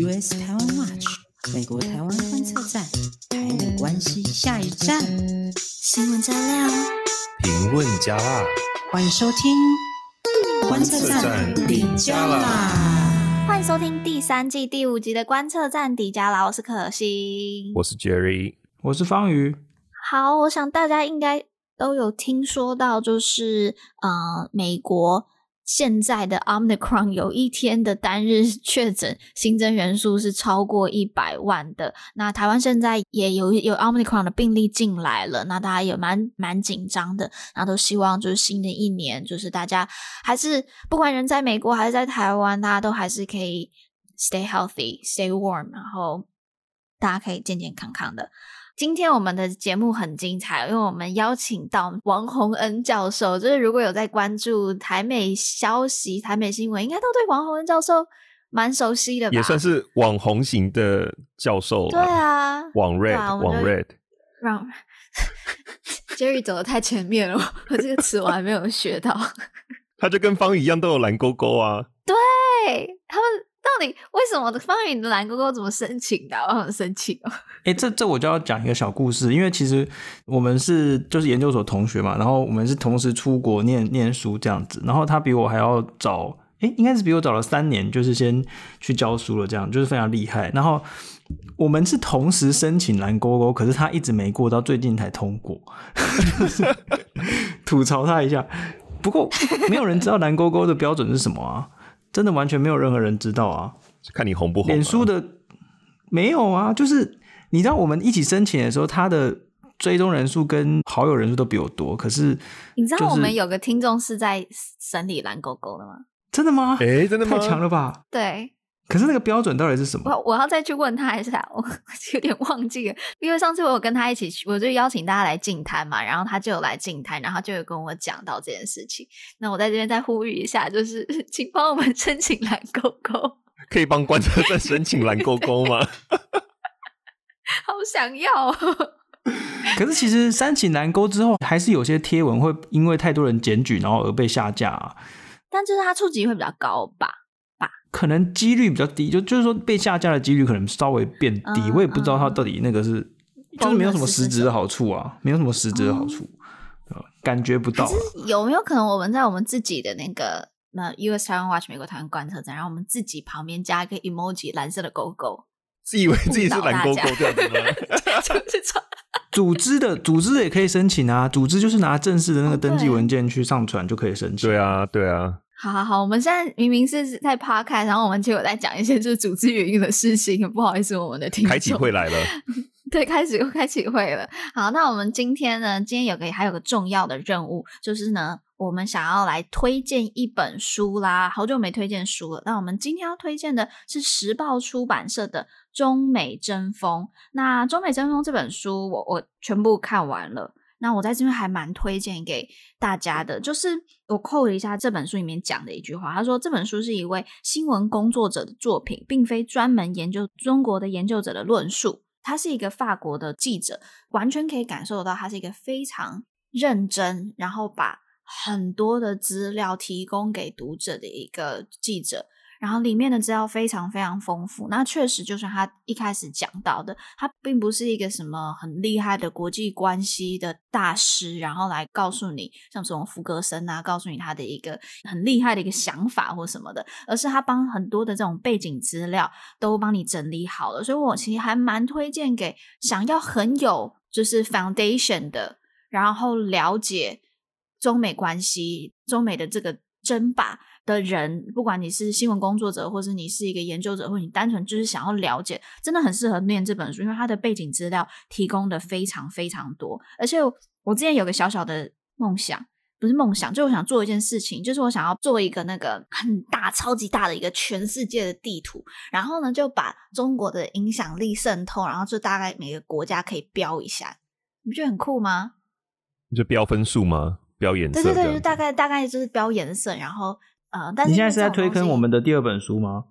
US 台湾 Watch 美国台湾观测站，台美关系下一站，新闻加料，评论加辣，欢迎收听观测站底加啦！欢迎收听第三季第五集的观测站底加啦！我是可心，我是 Jerry，我是方宇。好，我想大家应该都有听说到，就是呃，美国。现在的 Omicron 有一天的单日确诊新增人数是超过一百万的。那台湾现在也有有 Omicron 的病例进来了，那大家也蛮蛮紧张的。那都希望就是新的一年，就是大家还是不管人在美国还是在台湾，大家都还是可以 stay healthy, stay warm，然后大家可以健健康康的。今天我们的节目很精彩，因为我们邀请到王洪恩教授。就是如果有在关注台美消息、台美新闻，应该都对王洪恩教授蛮熟悉的吧？也算是网红型的教授。对啊，网 red，网 red。让 Jerry 走的太前面了，我这个词我还没有学到。他就跟方宇一样，都有蓝勾勾啊。对，他们。到底为什么方宇的蓝勾勾怎么申请的？我很生气哦！哎、欸，这这我就要讲一个小故事，因为其实我们是就是研究所同学嘛，然后我们是同时出国念念书这样子，然后他比我还要早，哎、欸，应该是比我早了三年，就是先去教书了，这样就是非常厉害。然后我们是同时申请蓝勾勾，可是他一直没过，到最近才通过，吐槽他一下。不过没有人知道蓝勾勾的标准是什么啊？真的完全没有任何人知道啊！看你红不红啊。脸书的没有啊，就是你知道我们一起申请的时候，他的追踪人数跟好友人数都比我多。可是你知道我们有个听众是在审理蓝狗狗的吗？真的吗？哎、欸，真的吗？太强了吧！对。可是那个标准到底是什么？我我要再去问他一下，我有点忘记了。因为上次我有跟他一起去，我就邀请大家来净滩嘛，然后他就有来净滩，然后就有跟我讲到这件事情。那我在这边再呼吁一下，就是请帮我们申请蓝勾勾。可以帮观测站申请蓝勾勾吗？好想要。哦 可是其实申请蓝勾之后，还是有些贴文会因为太多人检举，然后而被下架啊。但就是它触及会比较高吧。可能几率比较低，就就是说被下架的几率可能稍微变低。嗯、我也不知道它到底那个是，嗯、就是没有什么实质的好处啊，没有什么实质的好处，嗯、感觉不到、啊。有没有可能我们在我们自己的那个那 US Taiwan Watch 美国台湾观测站，然后我们自己旁边加一个 emoji 蓝色的勾勾，自以为自己是蓝勾勾这样子吗？组织的组织也可以申请啊，组织就是拿正式的那个登记文件去上传就可以申请。对啊，对啊。好好好，我们现在明明是在 podcast，然后我们结果在讲一些就是组织原因的事情，不好意思，我们的听众开启会来了，对，开始又开启会了。好，那我们今天呢，今天有个还有个重要的任务，就是呢，我们想要来推荐一本书啦，好久没推荐书了。那我们今天要推荐的是时报出版社的《中美争锋》。那《中美争锋》这本书我，我我全部看完了。那我在这边还蛮推荐给大家的，就是我扣了一下这本书里面讲的一句话，他说这本书是一位新闻工作者的作品，并非专门研究中国的研究者的论述。他是一个法国的记者，完全可以感受得到他是一个非常认真，然后把很多的资料提供给读者的一个记者。然后里面的资料非常非常丰富，那确实就像他一开始讲到的，他并不是一个什么很厉害的国际关系的大师，然后来告诉你像这种福格森啊，告诉你他的一个很厉害的一个想法或什么的，而是他帮很多的这种背景资料都帮你整理好了，所以我其实还蛮推荐给想要很有就是 foundation 的，然后了解中美关系、中美的这个争霸。的人，不管你是新闻工作者，或是你是一个研究者，或者你单纯就是想要了解，真的很适合念这本书，因为它的背景资料提供的非常非常多。而且我之前有个小小的梦想，不是梦想，就我想做一件事情，就是我想要做一个那个很大、超级大的一个全世界的地图，然后呢就把中国的影响力渗透，然后就大概每个国家可以标一下，你不觉得很酷吗？你就标分数吗？标颜色？对对对，就大概大概就是标颜色，然后。呃，但是你现在是在推坑我们的第二本书吗？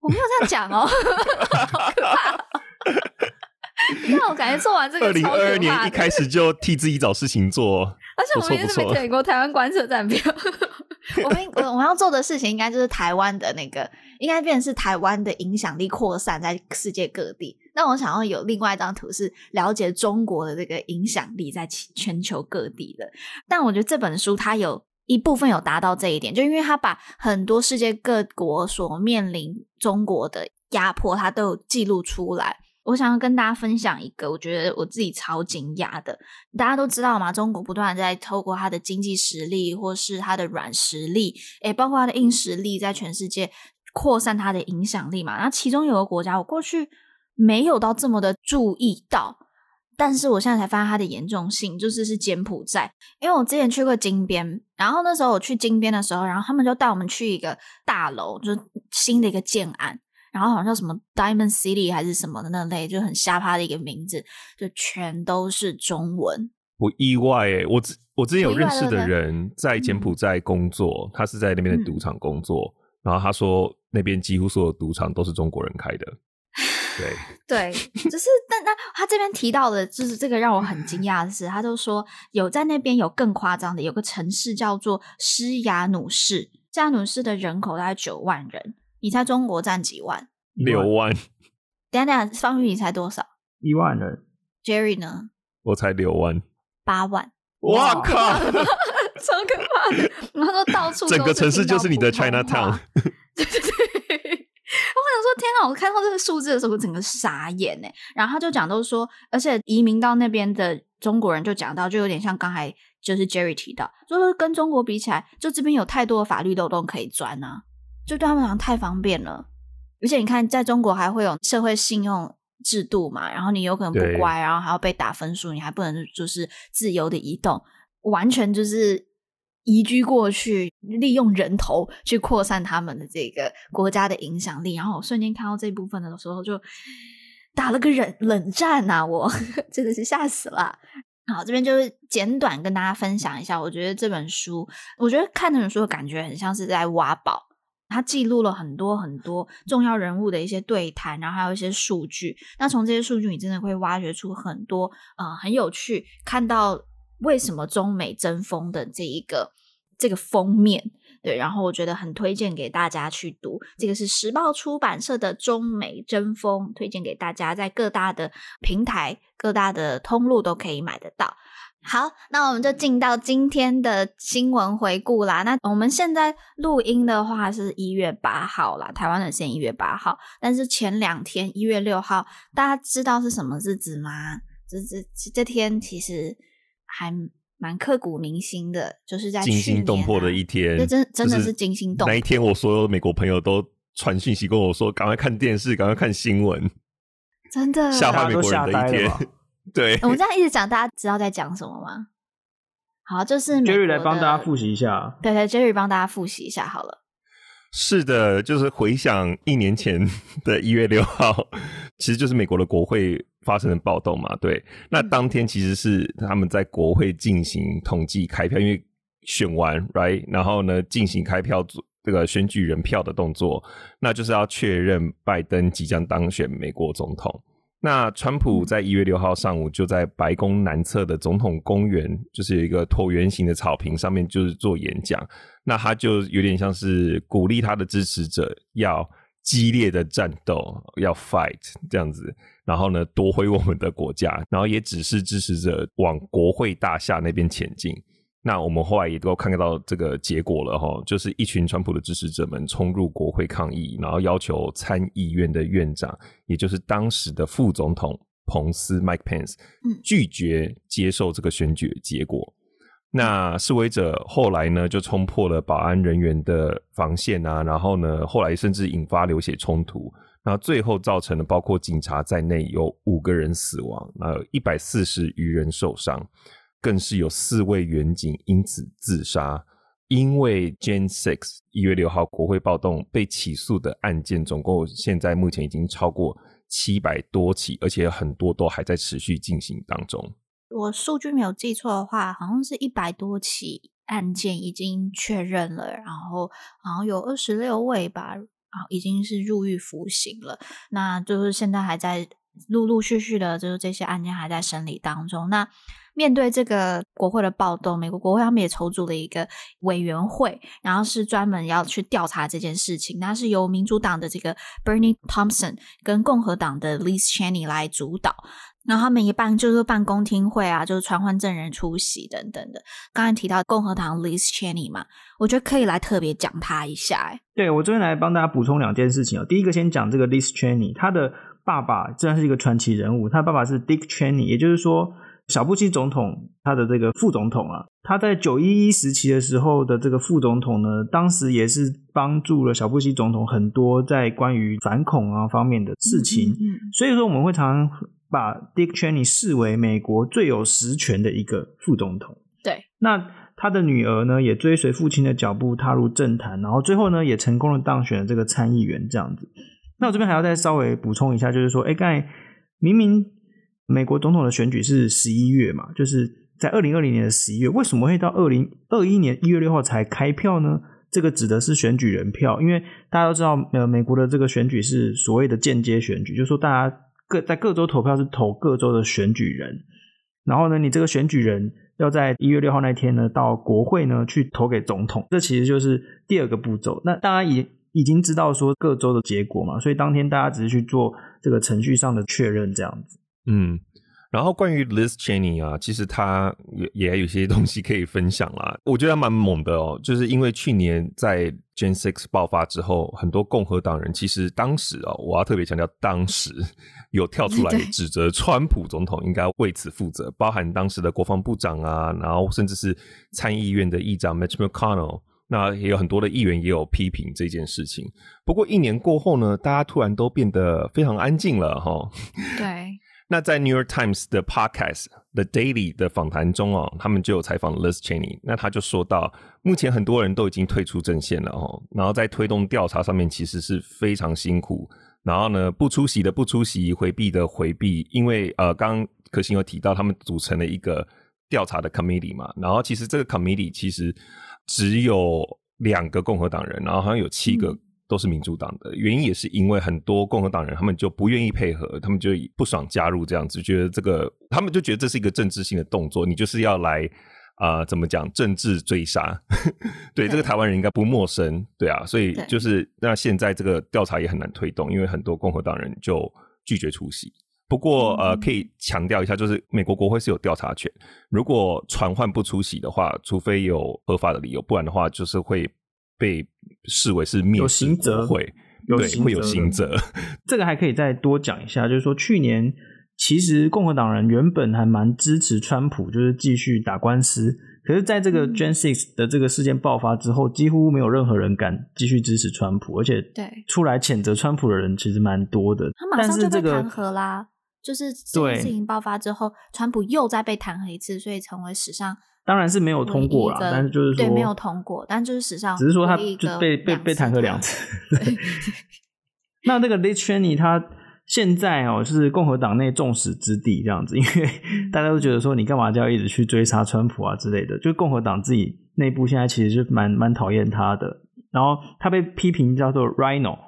我没有这样讲哦，好可怕哦！你看，我感觉做完这个，二零二二年一开始就替自己找事情做，而且我们也是没点过台湾观测站标，我们我我们要做的事情，应该就是台湾的那个，应该变成是台湾的影响力扩散在世界各地。那我想要有另外一张图，是了解中国的这个影响力在全球各地的。但我觉得这本书它有一部分有达到这一点，就因为他把很多世界各国所面临中国的压迫，他都有记录出来。我想要跟大家分享一个，我觉得我自己超惊讶的。大家都知道嘛，中国不断在透过它的经济实力，或是它的软实力，诶，包括它的硬实力，在全世界扩散它的影响力嘛。然后其中有个国家，我过去没有到这么的注意到，但是我现在才发现它的严重性，就是是柬埔寨。因为我之前去过金边，然后那时候我去金边的时候，然后他们就带我们去一个大楼，就是新的一个建案。然后好像叫什么 Diamond City 还是什么的那类，就很瞎趴的一个名字，就全都是中文。不意外诶，我之我之前有认识的人在柬埔寨工作，嗯、他是在那边的赌场工作，嗯、然后他说那边几乎所有赌场都是中国人开的。对对，就是但那他这边提到的，就是这个让我很惊讶的是，他就说有在那边有更夸张的，有个城市叫做施雅努市，施雅努市的人口大概九万人。你猜中国占几万？六万。等等，方宇你猜多少？一万人。Jerry 呢？我才六万。八万。哇靠！超可怕的！然后说到处整个城市就是你的 Chinatown。对 对对。我想说，天啊！我看到这个数字的时候，我整个傻眼哎。然后他就讲都说，而且移民到那边的中国人就讲到，就有点像刚才就是 Jerry 提到，就是跟中国比起来，就这边有太多的法律漏洞可以钻啊。就对他们好像太方便了，而且你看，在中国还会有社会信用制度嘛，然后你有可能不乖，然后还要被打分数，你还不能就是自由的移动，完全就是移居过去，利用人头去扩散他们的这个国家的影响力。然后我瞬间看到这部分的时候，就打了个冷冷战呐、我 真的是吓死了。好，这边就是简短跟大家分享一下，我觉得这本书，我觉得看这本书的感觉很像是在挖宝。他记录了很多很多重要人物的一些对谈，然后还有一些数据。那从这些数据，你真的会挖掘出很多呃很有趣，看到为什么中美争锋的这一个这个封面。对，然后我觉得很推荐给大家去读。这个是时报出版社的《中美争锋》，推荐给大家，在各大的平台、各大的通路都可以买得到。好，那我们就进到今天的新闻回顾啦。那我们现在录音的话是一月八号啦，台湾的现一月八号。但是前两天一月六号，大家知道是什么日子吗？这这这天其实还蛮刻骨铭心的，就是在惊心动魄的一天。那真真的是惊心动魄。那一天，我所有美国朋友都传讯息跟我说：“赶快看电视，赶快看新闻。”真的吓坏美国人的一天。对，我们这样一直讲，大家知道在讲什么吗？好，就是 Jerry 来帮大家复习一下。对对，Jerry 帮大家复习一下好了。是的，就是回想一年前的一月六号，其实就是美国的国会发生的暴动嘛。对，那当天其实是他们在国会进行统计开票，因为选完，right，然后呢进行开票做这个选举人票的动作，那就是要确认拜登即将当选美国总统。那川普在一月六号上午就在白宫南侧的总统公园，就是有一个椭圆形的草坪上面，就是做演讲。那他就有点像是鼓励他的支持者要激烈的战斗，要 fight 这样子，然后呢夺回我们的国家，然后也指示支持者往国会大厦那边前进。那我们后来也都看到这个结果了哈，就是一群川普的支持者们冲入国会抗议，然后要求参议院的院长，也就是当时的副总统彭斯 （Mike Pence） 拒绝接受这个选举的结果。那示威者后来呢，就冲破了保安人员的防线啊，然后呢，后来甚至引发流血冲突，然后最后造成了包括警察在内有五个人死亡，然后有一百四十余人受伤。更是有四位员警因此自杀，因为 Jan Six 一月六号国会暴动被起诉的案件，总共现在目前已经超过七百多起，而且很多都还在持续进行当中。我数据没有记错的话，好像是一百多起案件已经确认了，然后好像有二十六位吧，啊，已经是入狱服刑了。那就是现在还在陆陆续续的，就是这些案件还在审理当中。那面对这个国会的暴动，美国国会他们也筹组了一个委员会，然后是专门要去调查这件事情。那是由民主党的这个 Bernie Thompson 跟共和党的 Liz Cheney 来主导。然后他们一办就是办公听会啊，就是传唤证人出席等等的。刚才提到共和党 Liz Cheney 嘛，我觉得可以来特别讲他一下。哎，对，我这边来帮大家补充两件事情哦。第一个先讲这个 Liz Cheney，他的爸爸真的是一个传奇人物，他爸爸是 Dick Cheney，也就是说小布希总统他的这个副总统啊。他在九一一时期的时候的这个副总统呢，当时也是帮助了小布希总统很多在关于反恐啊方面的事情。嗯，嗯，所以说我们会常常。把 Dick Cheney 视为美国最有实权的一个副总统。对，那他的女儿呢，也追随父亲的脚步踏入政坛，然后最后呢，也成功的当选了这个参议员这样子。那我这边还要再稍微补充一下，就是说，哎，刚才明明美国总统的选举是十一月嘛，就是在二零二零年的十一月，为什么会到二零二一年一月六号才开票呢？这个指的是选举人票，因为大家都知道，呃，美国的这个选举是所谓的间接选举，就是说大家。各在各州投票是投各州的选举人，然后呢，你这个选举人要在一月六号那天呢，到国会呢去投给总统，这其实就是第二个步骤。那大家已已经知道说各州的结果嘛，所以当天大家只是去做这个程序上的确认，这样子。嗯。然后关于 Liz Cheney 啊，其实他也也有些东西可以分享啦。我觉得他蛮猛的哦，就是因为去年在 Gen Six 爆发之后，很多共和党人其实当时哦，我要特别强调，当时有跳出来指责川普总统应该为此负责，包含当时的国防部长啊，然后甚至是参议院的议长 Mitch McConnell，那也有很多的议员也有批评这件事情。不过一年过后呢，大家突然都变得非常安静了哈。对。那在 New York Times 的 Podcast The Daily 的访谈中哦，他们就有采访 Liz Cheney，那他就说到，目前很多人都已经退出阵线了哦，然后在推动调查上面其实是非常辛苦，然后呢，不出席的不出席，回避的回避，因为呃，刚刚可心有提到他们组成了一个调查的 committee 嘛，然后其实这个 committee 其实只有两个共和党人，然后好像有七个。嗯都是民主党的原因，也是因为很多共和党人他们就不愿意配合，他们就不爽加入这样子，觉得这个他们就觉得这是一个政治性的动作，你就是要来啊、呃，怎么讲政治追杀？对，对这个台湾人应该不陌生，对啊，所以就是那现在这个调查也很难推动，因为很多共和党人就拒绝出席。不过呃，可以强调一下，就是美国国会是有调查权，如果传唤不出席的话，除非有合法的理由，不然的话就是会。被视为是灭行责，会有会有刑责。这个还可以再多讲一下，就是说去年其实共和党人原本还蛮支持川普，就是继续打官司。可是，在这个 Jan 6的这个事件爆发之后，几乎没有任何人敢继续支持川普，而且对出来谴责川普的人其实蛮多的。他马上就被弹劾啦，就是这件事情爆发之后，川普又再被弹劾一次，所以成为史上。当然是没有通过啦，但是就是说对没有通过，但就是史上只是说他就被被被弹劾两次。对那那个 Liz Cheney 他现在哦是共和党内众矢之的这样子，因为大家都觉得说你干嘛就要一直去追杀川普啊之类的，就共和党自己内部现在其实就蛮蛮讨厌他的。然后他被批评叫做 Rhino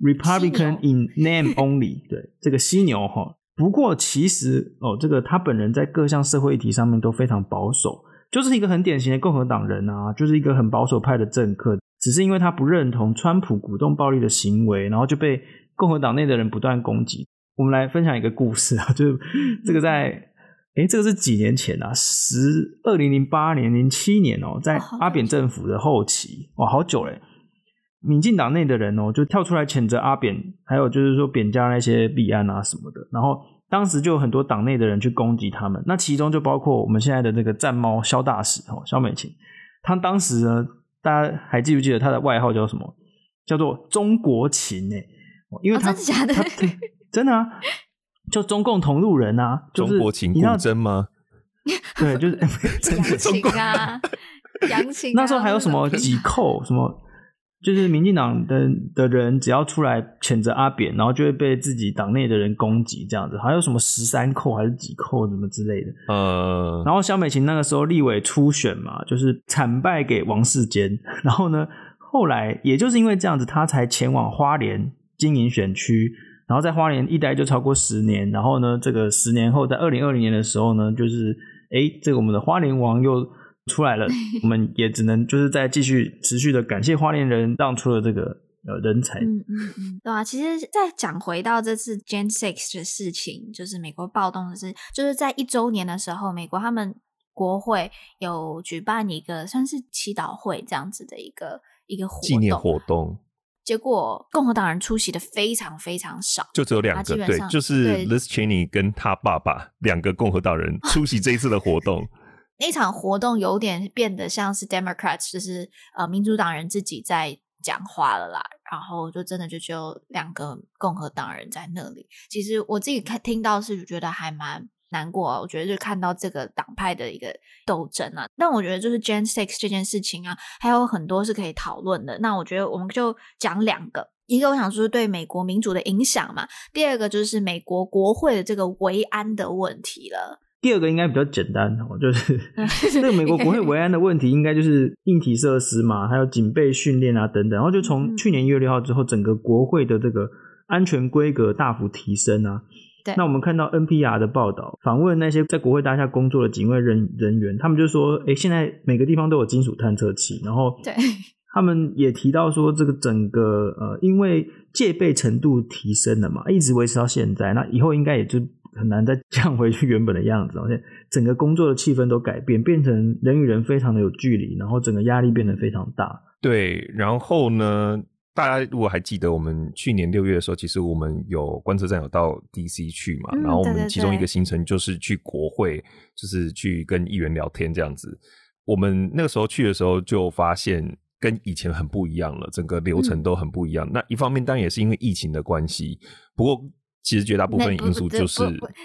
Republican in name only，对这个犀牛哈。不过其实哦，这个他本人在各项社会议题上面都非常保守，就是一个很典型的共和党人啊，就是一个很保守派的政客。只是因为他不认同川普鼓动暴力的行为，然后就被共和党内的人不断攻击。我们来分享一个故事啊，就是这个在诶，这个是几年前啊，十二零零八年、零七年哦，在阿扁政府的后期，哇，好久嘞。民进党内的人哦，就跳出来谴责阿扁，还有就是说扁家那些弊案啊什么的。然后当时就有很多党内的人去攻击他们，那其中就包括我们现在的那个战猫萧大使哦，萧美琴。他当时呢，大家还记不记得他的外号叫什么？叫做中国琴诶，因为他、哦、真的假的？真的啊，就中共同路人啊，就是中国琴古筝吗？对，就是 杨琴啊，杨琴、啊。那时候还有什么几扣什么？就是民进党的的人，只要出来谴责阿扁，然后就会被自己党内的人攻击，这样子，还有什么十三扣还是几扣什么之类的。呃，然后萧美琴那个时候立委初选嘛，就是惨败给王世坚，然后呢，后来也就是因为这样子，他才前往花莲经营选区，然后在花莲一待就超过十年，然后呢，这个十年后在二零二零年的时候呢，就是哎，这个我们的花莲王又出来了，我们也只能就是再继续持续的感谢花莲人让出了这个呃人才。嗯嗯嗯，对啊，其实再讲回到这次 Gen Six 的事情，就是美国暴动的事，就是在一周年的时候，美国他们。国会有举办一个算是祈祷会这样子的一个一个活动，纪念活动，结果共和党人出席的非常非常少，就只有两个，对，就是 Liz Cheney 跟他爸爸两个共和党人出席这一次的活动。那场活动有点变得像是 Democrats，就是呃民主党人自己在讲话了啦，然后就真的就只有两个共和党人在那里。其实我自己看听到是觉得还蛮。难过啊，我觉得就看到这个党派的一个斗争啊。但我觉得就是 Jan 6这件事情啊，还有很多是可以讨论的。那我觉得我们就讲两个，一个我想说是对美国民主的影响嘛，第二个就是美国国会的这个维安的问题了。第二个应该比较简单哦，就是 这个美国国会维安的问题，应该就是硬体设施嘛，还有警备训练啊等等。然后就从去年一月六号之后，整个国会的这个安全规格大幅提升啊。那我们看到 NPR 的报道，访问那些在国会大厦工作的警卫人人员，他们就说：“哎，现在每个地方都有金属探测器。”然后，对，他们也提到说，这个整个呃，因为戒备程度提升了嘛，一直维持到现在，那以后应该也就很难再 降回去原本的样子。而且，整个工作的气氛都改变，变成人与人非常的有距离，然后整个压力变得非常大。对，然后呢？大家如果还记得，我们去年六月的时候，其实我们有观测站有到 DC 去嘛，嗯、然后我们其中一个行程就是去国会，就是去跟议员聊天这样子。我们那个时候去的时候，就发现跟以前很不一样了，整个流程都很不一样。嗯、那一方面当然也是因为疫情的关系，不过其实绝大部分因素就是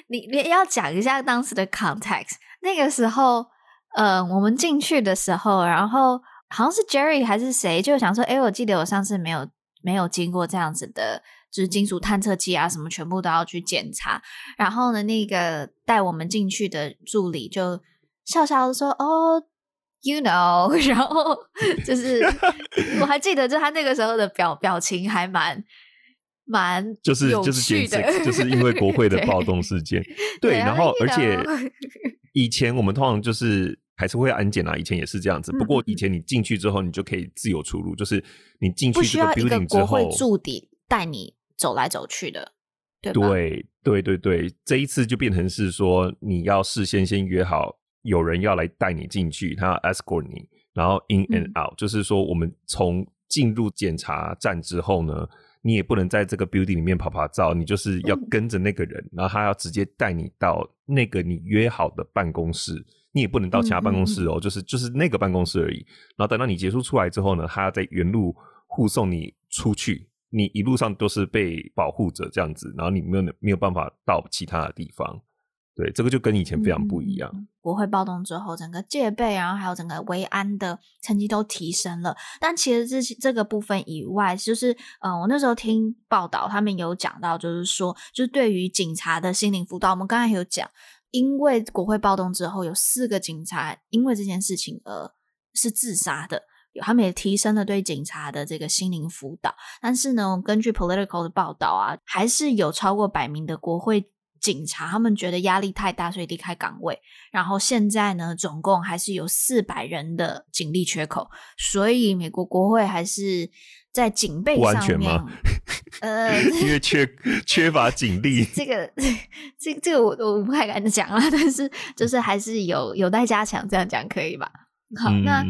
你你要讲一下当时的 context。那个时候，呃，我们进去的时候，然后。好像是 Jerry 还是谁，就想说，哎，我记得我上次没有没有经过这样子的，就是金属探测器啊，什么全部都要去检查。然后呢，那个带我们进去的助理就笑笑的说：“哦，you know。”然后 就是 我还记得，就他那个时候的表表情还蛮蛮就是就是就是因为国会的暴动事件，对，对，然后而且 以前我们通常就是。还是会安检啊，以前也是这样子。不过以前你进去之后，你就可以自由出入，嗯、就是你进去这个 building 之后，驻地带你走来走去的，对对对对对，这一次就变成是说，你要事先先约好，有人要来带你进去，他要 escort 你，然后 in and out，、嗯、就是说我们从进入检查站之后呢，你也不能在这个 building 里面跑跑照，你就是要跟着那个人，嗯、然后他要直接带你到那个你约好的办公室。你也不能到其他办公室哦，嗯嗯就是就是那个办公室而已。然后等到你结束出来之后呢，他要在原路护送你出去，你一路上都是被保护着这样子，然后你没有没有办法到其他的地方。对，这个就跟以前非常不一样。国会暴动之后，整个戒备，然后还有整个维安的成绩都提升了。但其实这这个部分以外，就是嗯、呃，我那时候听报道，他们有讲到，就是说，就是对于警察的心灵辅导，我们刚才有讲。因为国会暴动之后，有四个警察因为这件事情而是自杀的，有他们也提升了对警察的这个心灵辅导。但是呢，根据 Political 的报道啊，还是有超过百名的国会警察，他们觉得压力太大，所以离开岗位。然后现在呢，总共还是有四百人的警力缺口，所以美国国会还是。在警备上面，不完全吗？呃，因为缺缺乏警力，这个这这个我我不太敢讲了，但是就是还是有有待加强，这样讲可以吧？好，嗯、那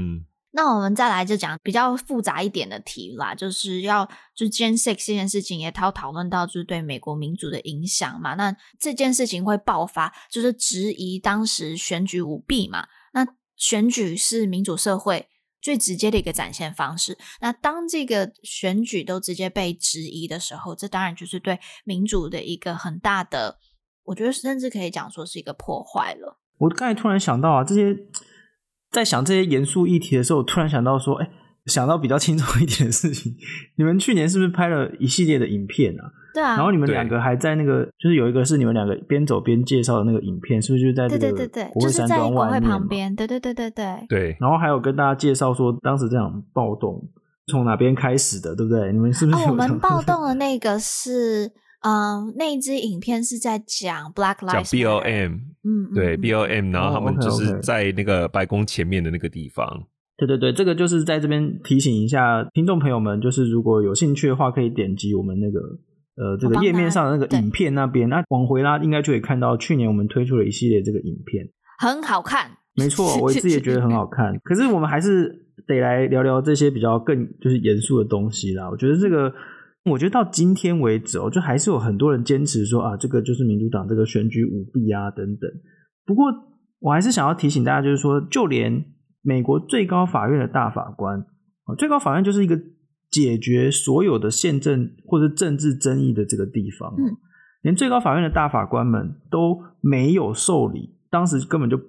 那我们再来就讲比较复杂一点的题啦，就是要就 Jan 6这件事情也讨讨论到就是对美国民主的影响嘛，那这件事情会爆发，就是质疑当时选举舞弊嘛，那选举是民主社会。最直接的一个展现方式。那当这个选举都直接被质疑的时候，这当然就是对民主的一个很大的，我觉得甚至可以讲说是一个破坏了。我刚才突然想到啊，这些在想这些严肃议题的时候，我突然想到说，哎，想到比较轻松一点的事情。你们去年是不是拍了一系列的影片啊？对啊，然后你们两个还在那个，就是有一个是你们两个边走边介绍的那个影片，是不是就在这个国会山庄外面旁边？对对对对对对。然后还有跟大家介绍说，当时这场暴动从哪边开始的，对不对？你们是不是？哦，我们暴动的那个是嗯，那一支影片是在讲 Black Lives 讲 B O M，嗯，对 B O M，然后他们就是在那个白宫前面的那个地方。Oh, okay, okay. 对对对，这个就是在这边提醒一下听众朋友们，就是如果有兴趣的话，可以点击我们那个呃这个页面上的那个影片那边，那往回拉应该就可以看到去年我们推出了一系列这个影片，很好看。没错，我自己也觉得很好看。可是我们还是得来聊聊这些比较更就是严肃的东西啦。我觉得这个，我觉得到今天为止哦，就还是有很多人坚持说啊，这个就是民主党这个选举舞弊啊等等。不过我还是想要提醒大家，就是说，就连美国最高法院的大法官啊，最高法院就是一个解决所有的宪政或者政治争议的这个地方。嗯，连最高法院的大法官们都没有受理，当时根本就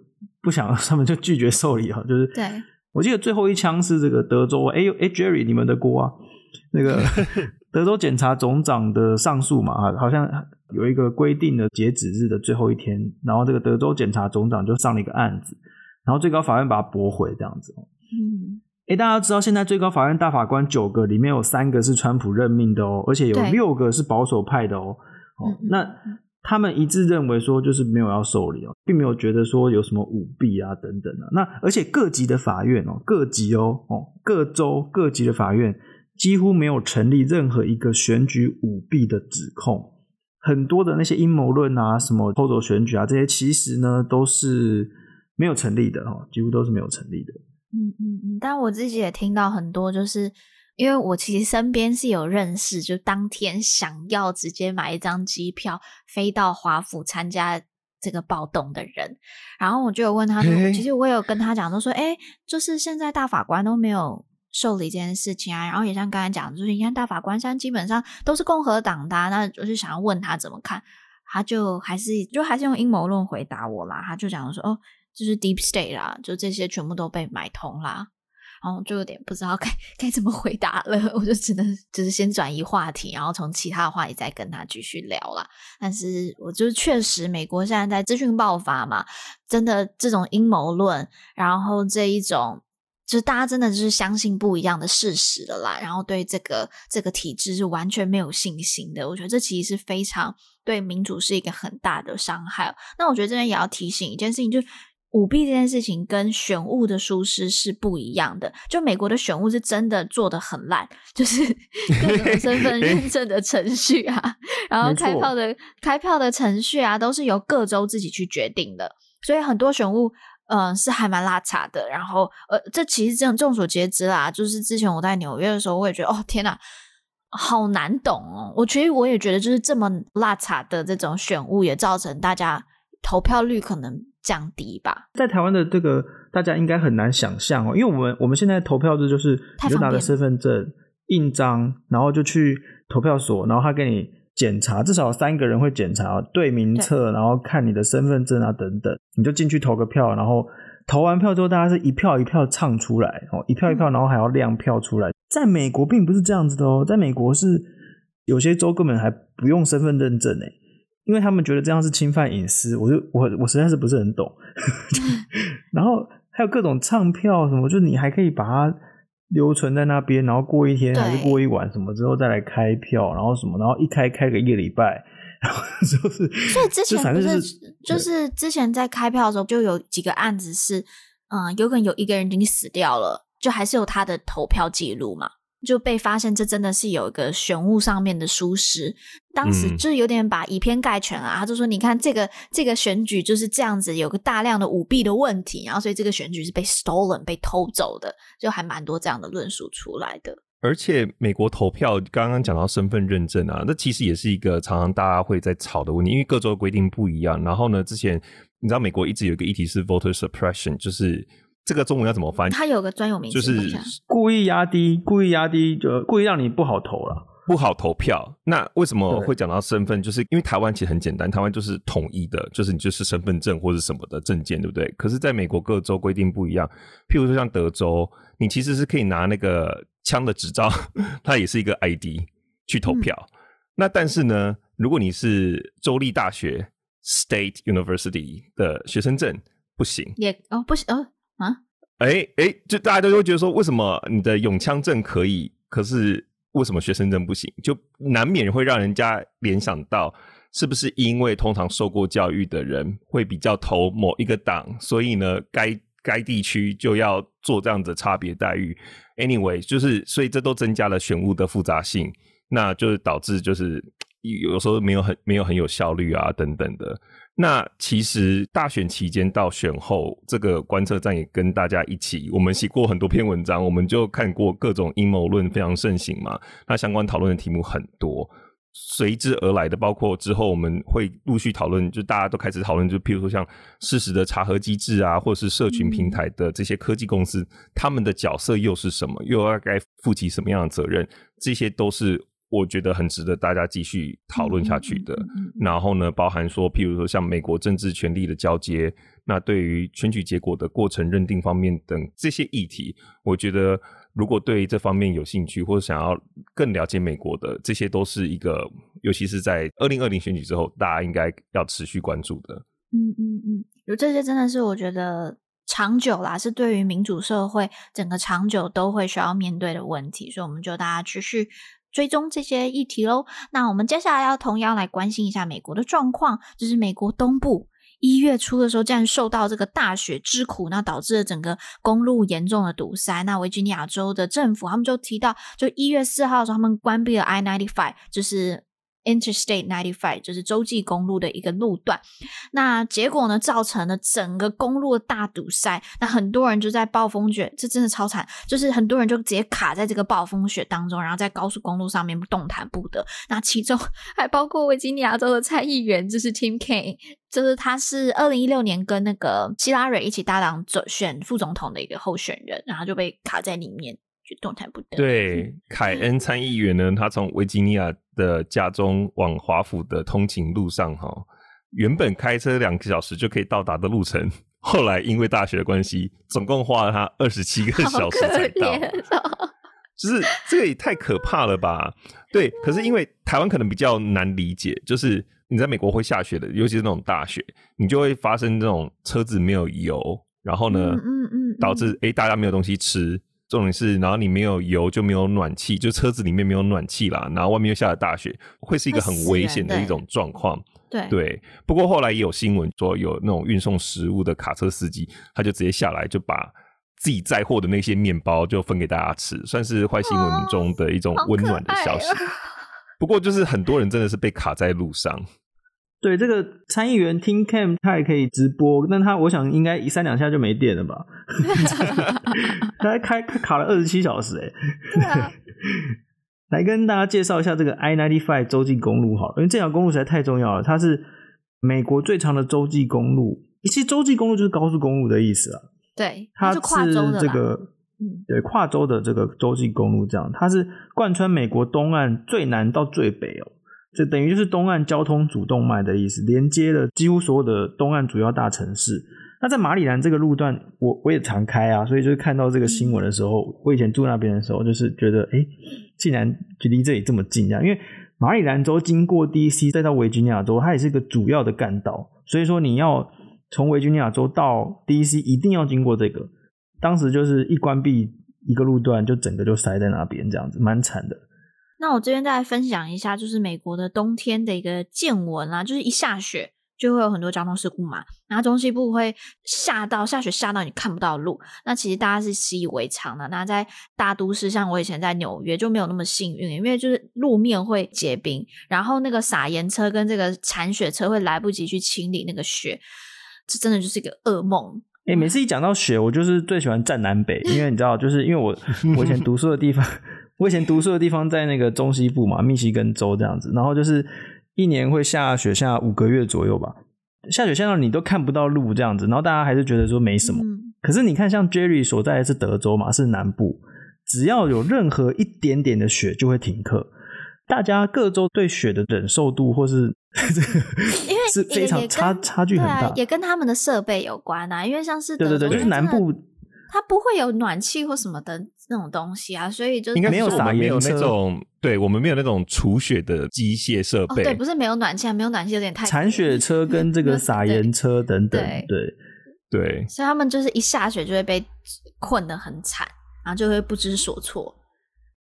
不想，他们就拒绝受理哈。就是，对，我记得最后一枪是这个德州，哎呦，哎，Jerry，你们的锅啊，那个 德州检察总长的上诉嘛，啊，好像有一个规定的截止日的最后一天，然后这个德州检察总长就上了一个案子。然后最高法院把它驳回，这样子。嗯，诶，大家知道现在最高法院大法官九个里面有三个是川普任命的哦，而且有六个是保守派的哦。哦，那他们一致认为说，就是没有要受理哦，并没有觉得说有什么舞弊啊等等啊。那而且各级的法院哦，各级哦哦，各州各级的法院几乎没有成立任何一个选举舞弊的指控。很多的那些阴谋论啊，什么偷走选举啊，这些其实呢都是。没有成立的哈，几乎都是没有成立的。嗯嗯嗯，但我自己也听到很多，就是因为我其实身边是有认识，就当天想要直接买一张机票飞到华府参加这个暴动的人，然后我就有问他说，其实我有跟他讲，都说，哎，就是现在大法官都没有受理这件事情啊，然后也像刚才讲，就是你看大法官现在基本上都是共和党的，那就是想要问他怎么看，他就还是就还是用阴谋论回答我啦，他就讲说，哦。就是 deep state 啦，就这些全部都被买通啦，然后就有点不知道该该怎么回答了，我就只能就是先转移话题，然后从其他的话题再跟他继续聊啦。但是我就确实，美国现在在资讯爆发嘛，真的这种阴谋论，然后这一种就是大家真的就是相信不一样的事实的啦，然后对这个这个体制是完全没有信心的。我觉得这其实是非常对民主是一个很大的伤害。那我觉得这边也要提醒一件事情，就。舞弊这件事情跟选务的疏失是不一样的。就美国的选务是真的做的很烂，就是 各种身份认证的程序啊，然后开票的开票的程序啊，都是由各州自己去决定的。所以很多选务，嗯、呃，是还蛮拉碴的。然后，呃，这其实这样众所皆知啦。就是之前我在纽约的时候，我也觉得，哦，天哪，好难懂哦。我其实我也觉得，就是这么拉碴的这种选务，也造成大家投票率可能。降低吧，在台湾的这个大家应该很难想象哦，因为我们我们现在投票制就是你就拿着身份证印章，然后就去投票所，然后他给你检查，至少三个人会检查对名册，然后看你的身份证啊等等，你就进去投个票，然后投完票之后，大家是一票一票唱出来哦，一票一票，然后还要亮票出来。在美国并不是这样子的哦，在美国是有些州根本还不用身份认证诶。因为他们觉得这样是侵犯隐私，我就我我实在是不是很懂。然后还有各种唱票什么，就是你还可以把它留存在那边，然后过一天还是过一晚什么之后再来开票，然后什么，然后一开开个一个礼拜，然后就是。所以之前不是，就是，就是之前在开票的时候，就有几个案子是，嗯，有可能有一个人已经死掉了，就还是有他的投票记录嘛。就被发现，这真的是有一个选物上面的疏失。当时就有点把以偏概全啊，他就说：“你看这个这个选举就是这样子，有个大量的舞弊的问题，然后所以这个选举是被 stolen 被偷走的，就还蛮多这样的论述出来的。”而且美国投票刚刚讲到身份认证啊，那其实也是一个常常大家会在吵的问题，因为各州的规定不一样。然后呢，之前你知道美国一直有一个议题是 voter suppression，就是。这个中文要怎么翻？它有个专有名词，就是故意压低，故意压低，就故意让你不好投了，不好投票。那为什么会讲到身份？就是因为台湾其实很简单，台湾就是统一的，就是你就是身份证或者什么的证件，对不对？可是，在美国各州规定不一样。譬如说像德州，你其实是可以拿那个枪的执照，它也是一个 ID 去投票。嗯、那但是呢，如果你是州立大学 State University 的学生证，不行。也哦，不行哦。啊，哎哎，就大家都会觉得说，为什么你的永枪证可以，可是为什么学生证不行？就难免会让人家联想到，是不是因为通常受过教育的人会比较投某一个党，所以呢，该该地区就要做这样的差别待遇？Anyway，就是所以这都增加了选务的复杂性，那就是导致就是有时候没有很没有很有效率啊等等的。那其实大选期间到选后，这个观测站也跟大家一起，我们写过很多篇文章，我们就看过各种阴谋论非常盛行嘛。那相关讨论的题目很多，随之而来的包括之后我们会陆续讨论，就大家都开始讨论，就譬如说像事实的查核机制啊，或者是社群平台的这些科技公司，他们的角色又是什么，又要该负起什么样的责任，这些都是。我觉得很值得大家继续讨论下去的。然后呢，包含说，譬如说像美国政治权力的交接，那对于选举结果的过程认定方面等这些议题，我觉得如果对这方面有兴趣或者想要更了解美国的，这些都是一个，尤其是在二零二零选举之后，大家应该要持续关注的。嗯嗯嗯，有这些真的是我觉得长久啦，是对于民主社会整个长久都会需要面对的问题，所以我们就大家继续。追踪这些议题喽。那我们接下来要同样来关心一下美国的状况，就是美国东部一月初的时候，竟然受到这个大雪之苦，那导致了整个公路严重的堵塞。那维吉尼亚州的政府他们就提到，就一月四号的时候，他们关闭了 I ninety five，就是。Interstate 95就是洲际公路的一个路段，那结果呢，造成了整个公路的大堵塞。那很多人就在暴风雪，这真的超惨，就是很多人就直接卡在这个暴风雪当中，然后在高速公路上面动弹不得。那其中 还包括维吉尼亚州的参议员，就是 Tim Kaine，就是他是二零一六年跟那个希拉蕊一起搭档选副总统的一个候选人，然后就被卡在里面。就动弹不得。对，凯恩参议员呢，他从维吉尼亚的家中往华府的通勤路上，哈，原本开车两个小时就可以到达的路程，后来因为大雪的关系，总共花了他二十七个小时才到。哦、就是这个也太可怕了吧？对，可是因为台湾可能比较难理解，就是你在美国会下雪的，尤其是那种大雪，你就会发生这种车子没有油，然后呢，嗯嗯，嗯，导致哎大家没有东西吃。重点是，然后你没有油就没有暖气，就车子里面没有暖气啦，然后外面又下了大雪，会是一个很危险的一种状况。对对，不过后来也有新闻说，有那种运送食物的卡车司机，他就直接下来就把自己载货的那些面包就分给大家吃，算是坏新闻中的一种温暖的消息。不过就是很多人真的是被卡在路上。对，这个参议员 Tim Kaine 他也可以直播，但他我想应该一三两下就没电了吧？他还开卡了二十七小时哎、啊！来跟大家介绍一下这个 I ninety five 洲际公路好了，因为这条公路实在太重要了，它是美国最长的洲际公路。其实洲际公路就是高速公路的意思啊。对，它是这个，对，跨州的这个洲际公路这样，它是贯穿美国东岸最南到最北哦。这等于就是东岸交通主动脉的意思，连接了几乎所有的东岸主要大城市。那在马里兰这个路段，我我也常开啊，所以就是看到这个新闻的时候，我以前住那边的时候，就是觉得，哎，竟然距离这里这么近啊！因为马里兰州经过 DC 再到维吉尼亚州，它也是一个主要的干道，所以说你要从维吉尼亚州到 DC 一定要经过这个。当时就是一关闭一个路段，就整个就塞在那边，这样子蛮惨的。那我这边再来分享一下，就是美国的冬天的一个见闻啦，就是一下雪就会有很多交通事故嘛，然后中西部会下到下雪下到你看不到路，那其实大家是习以为常的。那在大都市，像我以前在纽约就没有那么幸运，因为就是路面会结冰，然后那个撒盐车跟这个铲雪车会来不及去清理那个雪，这真的就是一个噩梦。哎、每次一讲到雪，我就是最喜欢站南北，因为你知道，就是因为我我以前读书的地方。我以前读书的地方在那个中西部嘛，密西根州这样子，然后就是一年会下雪下五个月左右吧，下雪下到你都看不到路这样子，然后大家还是觉得说没什么。嗯、可是你看，像 Jerry 所在的是德州嘛，是南部，只要有任何一点点的雪就会停课。大家各州对雪的忍受度或是这个，因为是非常差差距很大，也跟他们的设备有关啊。因为像是对对对，就是南部。它不会有暖气或什么的那种东西啊，所以就应该没有撒盐那种，对我们没有那种除雪的机械设备。哦，对，不是没有暖气啊，没有暖气有点太铲雪车跟这个撒盐车等等，对对，对，对，所以他们就是一下雪就会被困得很惨，然后就会不知所措。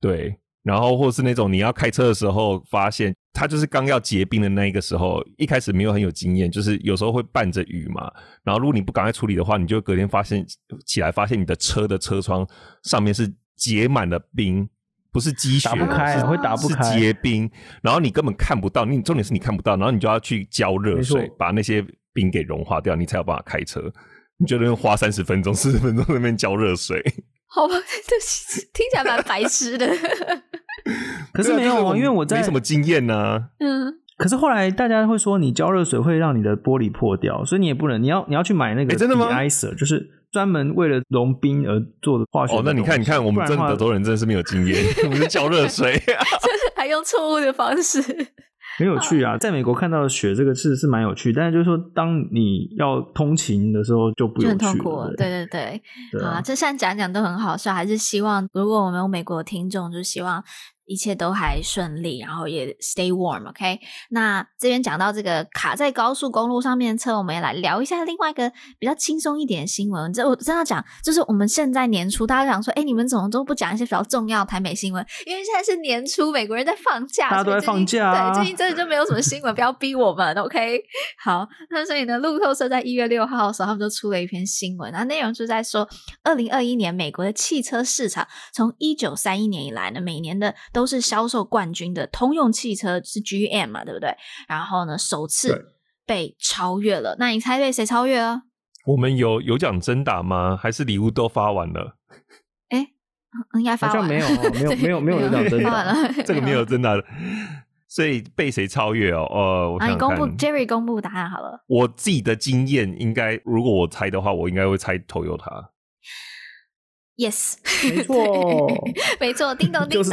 对，然后或是那种你要开车的时候，发现它就是刚要结冰的那一个时候，一开始没有很有经验，就是有时候会伴着雨嘛。然后如果你不赶快处理的话，你就隔天发现起来发现你的车的车窗上面是结满了冰，不是积雪，打不开，会打不开，是结冰。然后你根本看不到，你重点是你看不到，然后你就要去浇热水，把那些冰给融化掉，你才有办法开车。你就能花三十分钟、四十分钟在那边浇热水。好吧，这听起来蛮白痴的。可是没有啊，就是、因为我没什么经验呢、啊。嗯。可是后来大家会说，你浇热水会让你的玻璃破掉，所以你也不能，你要你要去买那个 de-icer，就是专门为了融冰而做的化学的。哦，那你看，你看，我们真的德州人真的是没有经验，我们是浇热水，就 是还用错误的方式。很有趣啊，在美国看到的雪这个事是蛮有趣，但是就是说，当你要通勤的时候就不就很痛苦。对对对，对啊，这现在讲讲都很好笑，还是希望如果我们有美国的听众，就希望。一切都还顺利，然后也 stay warm，OK？、Okay? 那这边讲到这个卡在高速公路上面的车，我们也来聊一下另外一个比较轻松一点的新闻。这我真的讲，就是我们现在年初，大家想说，哎，你们怎么都不讲一些比较重要的台美新闻？因为现在是年初，美国人在放假，大家都在放假、啊，对，最近真的就没有什么新闻，不要逼我们，OK？好，那所以呢，路透社在一月六号的时候，他们就出了一篇新闻，那内容就在说，二零二一年美国的汽车市场从一九三一年以来呢，每年的都是销售冠军的通用汽车是 GM 嘛，对不对？然后呢，首次被超越了。那你猜被谁超越了？我们有有奖征答吗？还是礼物都发完了？哎，应该发完了。好像没有，没有，没有，没有有奖征答。这个没有征答的，所以被谁超越哦？呃，我想想看，啊，你公布 Jerry 公布答案好了。我自己的经验应该，如果我猜的话，我应该会猜 Toyota。Yes，没错，没错，叮咚 叮咚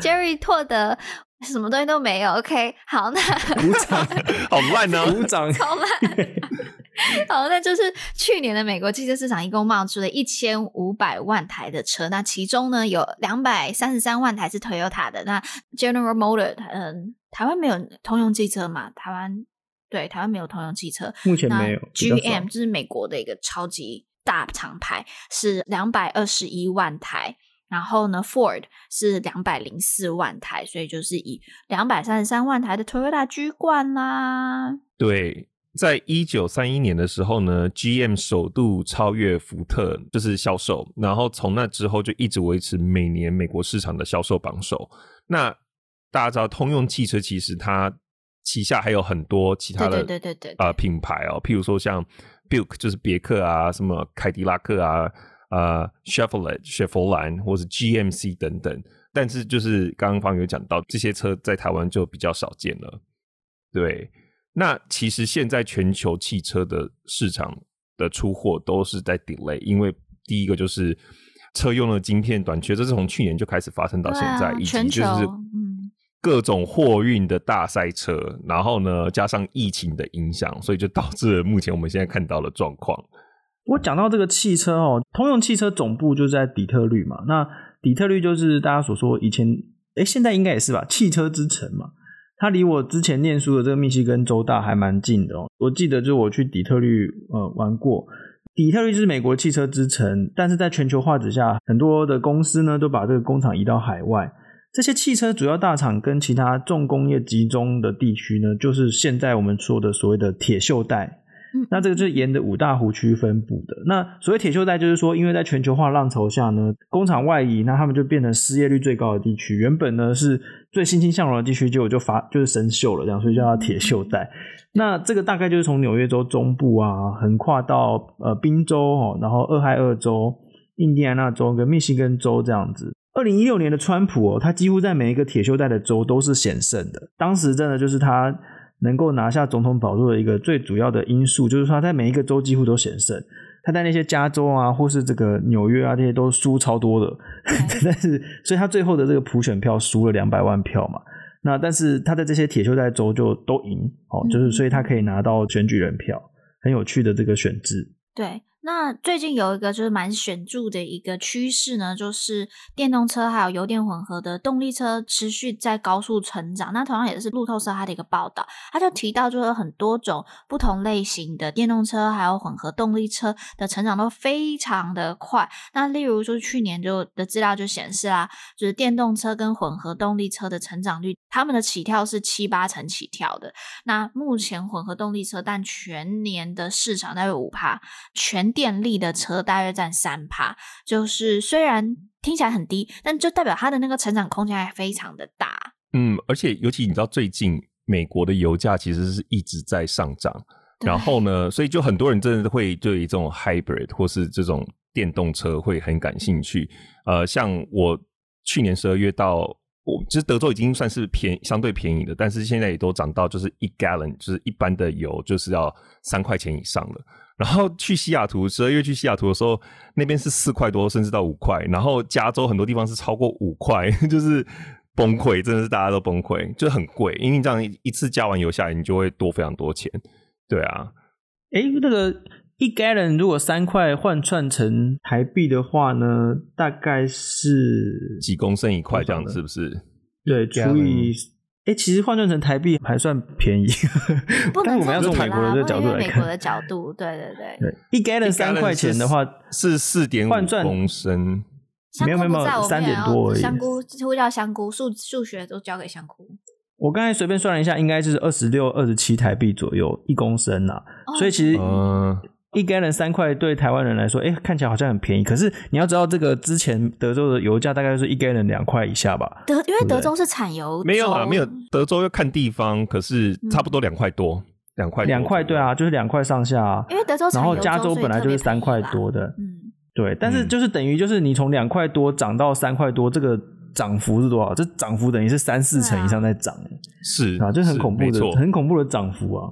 ，Jerry 拓的什么东西都没有。OK，好，那鼓掌，好烂呢，鼓掌超烂。好，那就是去年的美国汽车市场一共冒出了一千五百万台的车，那其中呢有两百三十三万台是 Toyota 的。那 General Motor，嗯，台湾没有通用汽车嘛？台湾对，台湾没有通用汽车，目前没有。GM 就是美国的一个超级。大厂牌是两百二十一万台，然后呢，Ford 是两百零四万台，所以就是以两百三十三万台的 Toyota 居冠啦。对，在一九三一年的时候呢，GM 首度超越福特，就是销售，然后从那之后就一直维持每年美国市场的销售榜首。那大家知道，通用汽车其实它旗下还有很多其他的对对对对呃品牌哦，譬如说像。Buick 就是别克啊，什么凯迪拉克啊，呃，Chevrolet 雪佛兰，或是 GMC 等等。但是就是刚刚方有讲到，这些车在台湾就比较少见了。对，那其实现在全球汽车的市场的出货都是在 delay，因为第一个就是车用的晶片短缺，这是从去年就开始发生到现在，啊、以及就是。各种货运的大塞车，然后呢，加上疫情的影响，所以就导致了目前我们现在看到的状况。我讲到这个汽车哦，通用汽车总部就在底特律嘛。那底特律就是大家所说以前，诶，现在应该也是吧，汽车之城嘛。它离我之前念书的这个密西根州大还蛮近的哦。我记得就我去底特律呃玩过，底特律就是美国汽车之城，但是在全球化之下，很多的公司呢都把这个工厂移到海外。这些汽车主要大厂跟其他重工业集中的地区呢，就是现在我们说的所谓的铁锈带。嗯，那这个就是沿着五大湖区分布的。那所谓铁锈带，就是说，因为在全球化浪潮下呢，工厂外移，那他们就变成失业率最高的地区。原本呢是最欣欣向荣的地区，结果就发就是生锈了，这样，所以叫它铁锈带。那这个大概就是从纽约州中部啊，横跨到呃宾州哦，然后俄亥俄州、印第安纳州跟密西根州这样子。二零一六年的川普哦，他几乎在每一个铁锈带的州都是险胜的。当时真的就是他能够拿下总统宝座的一个最主要的因素，就是说他在每一个州几乎都险胜。他在那些加州啊，或是这个纽约啊，这些都输超多的。但是，所以他最后的这个普选票输了两百万票嘛。那但是他在这些铁锈带州就都赢哦，就是所以他可以拿到选举人票，很有趣的这个选制。对。那最近有一个就是蛮显著的一个趋势呢，就是电动车还有油电混合的动力车持续在高速成长。那同样也是路透社它的一个报道，它就提到就是很多种不同类型的电动车还有混合动力车的成长都非常的快。那例如说去年就的资料就显示啦，就是电动车跟混合动力车的成长率，他们的起跳是七八成起跳的。那目前混合动力车但全年的市场大约五趴，全电力的车大约占三趴，就是虽然听起来很低，但就代表它的那个成长空间还非常的大。嗯，而且尤其你知道，最近美国的油价其实是一直在上涨，然后呢，所以就很多人真的会对这种 hybrid 或是这种电动车会很感兴趣。呃，像我去年十二月到，我其实德州已经算是便相对便宜的，但是现在也都涨到就是一 gallon 就是一般的油就是要三块钱以上了。然后去西雅图，十二月去西雅图的时候，那边是四块多，甚至到五块。然后加州很多地方是超过五块，就是崩溃，真的是大家都崩溃，就很贵。因为你这样一次加完油下来，你就会多非常多钱。对啊，哎，那个一 gallon 如果三块换算成台币的话呢，大概是几公升一块这样子，是不是？对，除以。哎、欸，其实换算成台币还算便宜，但是我们要从美国的这个角度来看，美国的角度，对对对，对一 gallon 三块钱的话是四点五公升，没有没有三点多而已。香菇几乎叫香菇，数数学都交给香菇。我刚才随便算了一下，应该就是二十六、二十七台币左右一公升呐、啊哦，所以其实。嗯一 gallon 三块，对台湾人来说，哎、欸，看起来好像很便宜。可是你要知道，这个之前德州的油价大概是一 gallon 两块以下吧？德因为德州是产油，没有啊，没有。德州要看地方，可是差不多两块多，两、嗯、块两块对啊，就是两块上下啊。因为德州产油，然后加州本来就是三块多的，嗯，对。但是就是等于就是你从两块多涨到三块多，这个涨幅是多少？这涨幅等于是三四成以上在涨、啊，是啊，就很恐怖的，很恐怖的涨幅啊。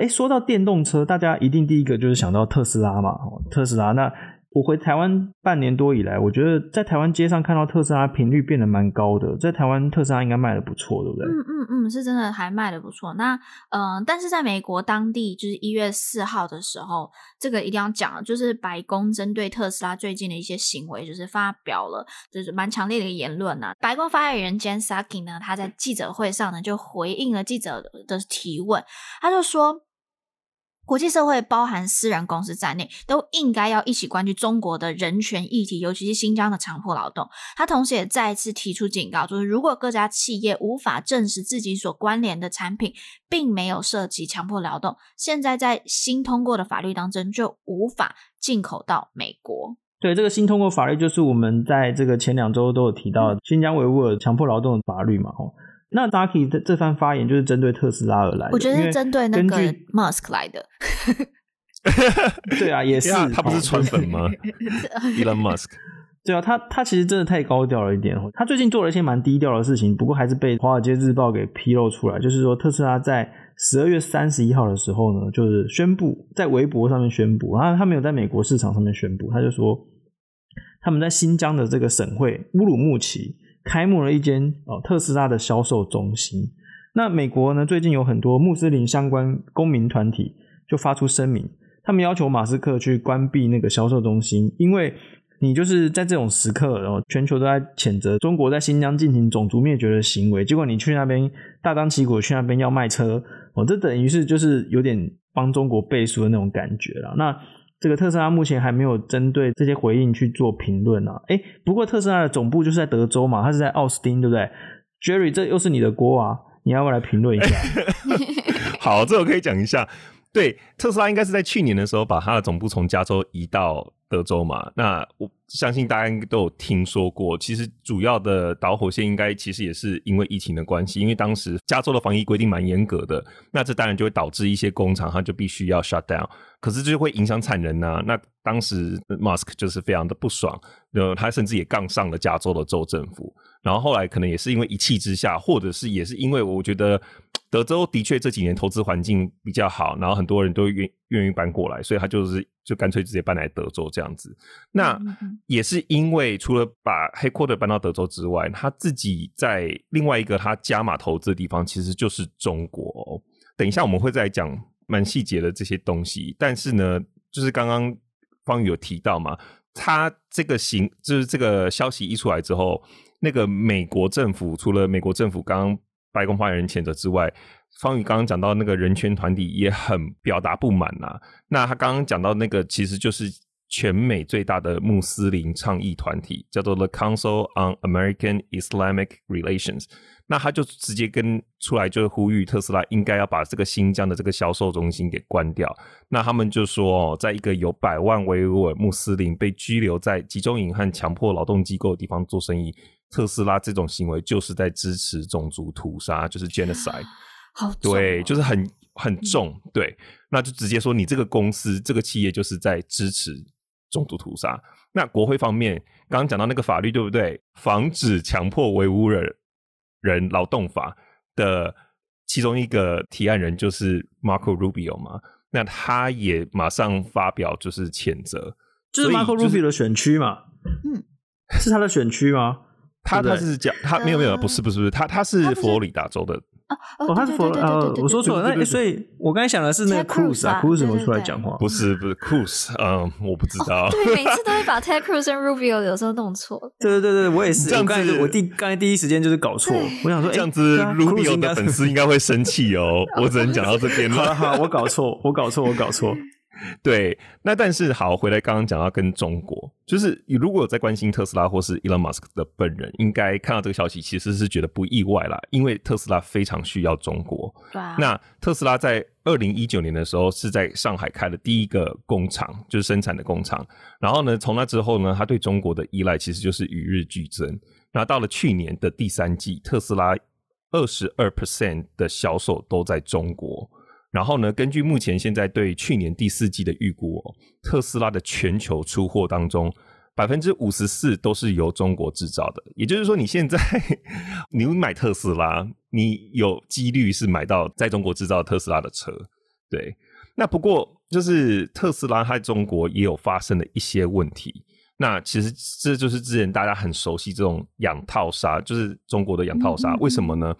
哎，说到电动车，大家一定第一个就是想到特斯拉嘛。特斯拉，那我回台湾半年多以来，我觉得在台湾街上看到特斯拉频率变得蛮高的。在台湾特斯拉应该卖的不错，对不对？嗯嗯嗯，是真的还卖的不错。那、呃，但是在美国当地，就是一月四号的时候，这个一定要讲，就是白宫针对特斯拉最近的一些行为，就是发表了就是蛮强烈的一个言论呐、啊。白宫发言人 Jen Saki 呢，他在记者会上呢就回应了记者的提问，他就说。国际社会，包含私人公司在内，都应该要一起关注中国的人权议题，尤其是新疆的强迫劳动。他同时也再一次提出警告，就是如果各家企业无法证实自己所关联的产品并没有涉及强迫劳动，现在在新通过的法律当中就无法进口到美国。对，这个新通过法律就是我们在这个前两周都有提到新疆维吾尔强迫劳动的法律嘛，吼。那 Ducky 的这番发言就是针对特斯拉而来的，我觉得是针对那个 Musk 来的。对啊，也是，他不是川粉吗？Elon Musk。对啊，他他其实真的太高调了一点。他最近做了一些蛮低调的事情，不过还是被《华尔街日报》给披露出来。就是说，特斯拉在十二月三十一号的时候呢，就是宣布在微博上面宣布，然后他没有在美国市场上面宣布，他就说他们在新疆的这个省会乌鲁木齐。开幕了一间哦特斯拉的销售中心。那美国呢，最近有很多穆斯林相关公民团体就发出声明，他们要求马斯克去关闭那个销售中心，因为你就是在这种时刻，然后全球都在谴责中国在新疆进行种族灭绝的行为，结果你去那边大张旗鼓去那边要卖车，哦，这等于是就是有点帮中国背书的那种感觉了。那这个特斯拉目前还没有针对这些回应去做评论啊。诶，不过特斯拉的总部就是在德州嘛，它是在奥斯汀，对不对？Jerry，这又是你的锅啊，你要不要来评论一下？好，这我可以讲一下。对，特斯拉应该是在去年的时候把它的总部从加州移到德州嘛。那我相信大家都有听说过，其实主要的导火线应该其实也是因为疫情的关系，因为当时加州的防疫规定蛮严格的，那这当然就会导致一些工厂它就必须要 shut down。可是这就会影响产能呐、那当时 Musk 就是非常的不爽，呃，他甚至也杠上了加州的州政府。然后后来可能也是因为一气之下，或者是也是因为我觉得德州的确这几年投资环境比较好，然后很多人都愿愿意搬过来，所以他就是就干脆直接搬来德州这样子。那也是因为除了把 headquarter 搬到德州之外，他自己在另外一个他加码投资的地方其实就是中国。等一下我们会再讲。蛮细节的这些东西，但是呢，就是刚刚方宇有提到嘛，他这个行就是这个消息一出来之后，那个美国政府除了美国政府刚刚白宫发言人谴责之外，方宇刚刚讲到那个人权团体也很表达不满呐、那他刚刚讲到那个其实就是全美最大的穆斯林倡议团体，叫做 The Council on American Islamic Relations。那他就直接跟出来，就是呼吁特斯拉应该要把这个新疆的这个销售中心给关掉。那他们就说，哦，在一个有百万维吾尔穆斯林被拘留在集中营和强迫劳动机构的地方做生意，特斯拉这种行为就是在支持种族屠杀，就是 genocide。好，对，就是很很重，对。那就直接说，你这个公司这个企业就是在支持种族屠杀。那国会方面刚刚讲到那个法律，对不对？防止强迫维吾尔人劳动法的其中一个提案人就是 Marco Rubio 嘛，那他也马上发表就是谴责，就是 Marco Rubio 的选区嘛，嗯，是他的选区吗？他他是讲他没有没有不是不是不是他他是佛罗里达州的。哦，他是佛呃，我说错了，那所以我刚才想的是那个 Cruz 啊，Cruz 怎么出来讲话？不是 不是 Cruz，嗯，我不知道。对，每次都会把 Ted Cruz 跟 Rubio 有时候弄错。对对对对，我也是。这样子，我第刚才第一时间就是搞错。我想说，这样子 Rubio 的粉丝应该会生气哦。我只能讲到这边了。好，我搞错，我搞错，我搞错。对，那但是好，回来刚刚讲到跟中国，就是你如果有在关心特斯拉或是 Elon Musk 的本人，应该看到这个消息，其实是觉得不意外啦，因为特斯拉非常需要中国。对啊。那特斯拉在二零一九年的时候是在上海开了第一个工厂，就是生产的工厂。然后呢，从那之后呢，它对中国的依赖其实就是与日俱增。那到了去年的第三季，特斯拉二十二 percent 的销售都在中国。然后呢，根据目前现在对去年第四季的预估哦，特斯拉的全球出货当中，百分之五十四都是由中国制造的。也就是说，你现在你买特斯拉，你有几率是买到在中国制造特斯拉的车。对，那不过就是特斯拉在中国也有发生了一些问题。那其实这就是之前大家很熟悉这种养套杀，就是中国的养套杀。为什么呢？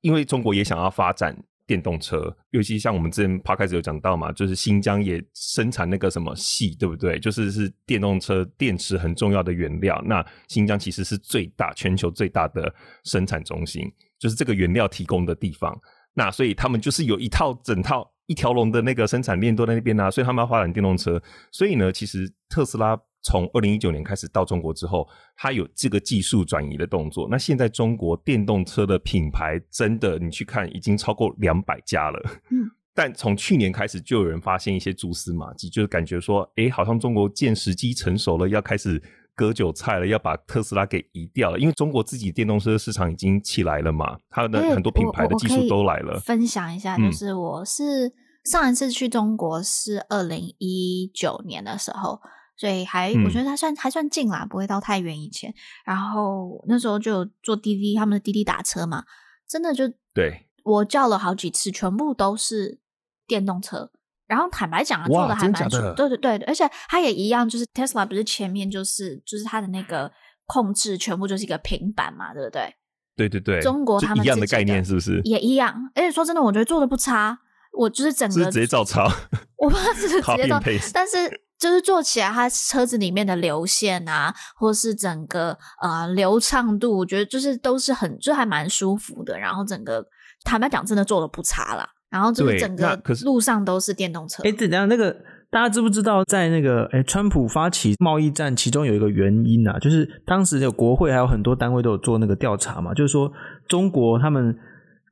因为中国也想要发展。电动车，尤其像我们之前 p 开始有讲到嘛，就是新疆也生产那个什么系，对不对？就是是电动车电池很重要的原料。那新疆其实是最大全球最大的生产中心，就是这个原料提供的地方。那所以他们就是有一套整套一条龙的那个生产链都在那边啊，所以他们要发展电动车。所以呢，其实特斯拉。从二零一九年开始到中国之后，它有这个技术转移的动作。那现在中国电动车的品牌真的，你去看已经超过两百家了。嗯，但从去年开始就有人发现一些蛛丝马迹，就是感觉说，哎，好像中国见时机成熟了，要开始割韭菜了，要把特斯拉给移掉了。因为中国自己电动车市场已经起来了嘛，它的很多品牌的技术都来了。分享一下，就是我是上一次去中国是二零一九年的时候。所以还我觉得他算、嗯、还算近啦，不会到太远以前。然后那时候就坐滴滴，他们的滴滴打车嘛，真的就对我叫了好几次，全部都是电动车。然后坦白讲啊，做的还蛮顺，对对对，而且它也一样，就是 Tesla 不是前面就是就是它的那个控制全部就是一个平板嘛，对不对？对对对，中国他们一样的概念是不是？也一样。而且说真的，我觉得做的不差，我就是整个是直接照抄，我不知道是直接照，但是。就是做起来，它车子里面的流线啊，或是整个呃流畅度，我觉得就是都是很，就还蛮舒服的。然后整个坦白讲，真的做的不差啦。然后就是整个路上都是电动车。哎，等下那个大家知不知道，在那个哎，川普发起贸易战，其中有一个原因啊，就是当时的国会还有很多单位都有做那个调查嘛，就是说中国他们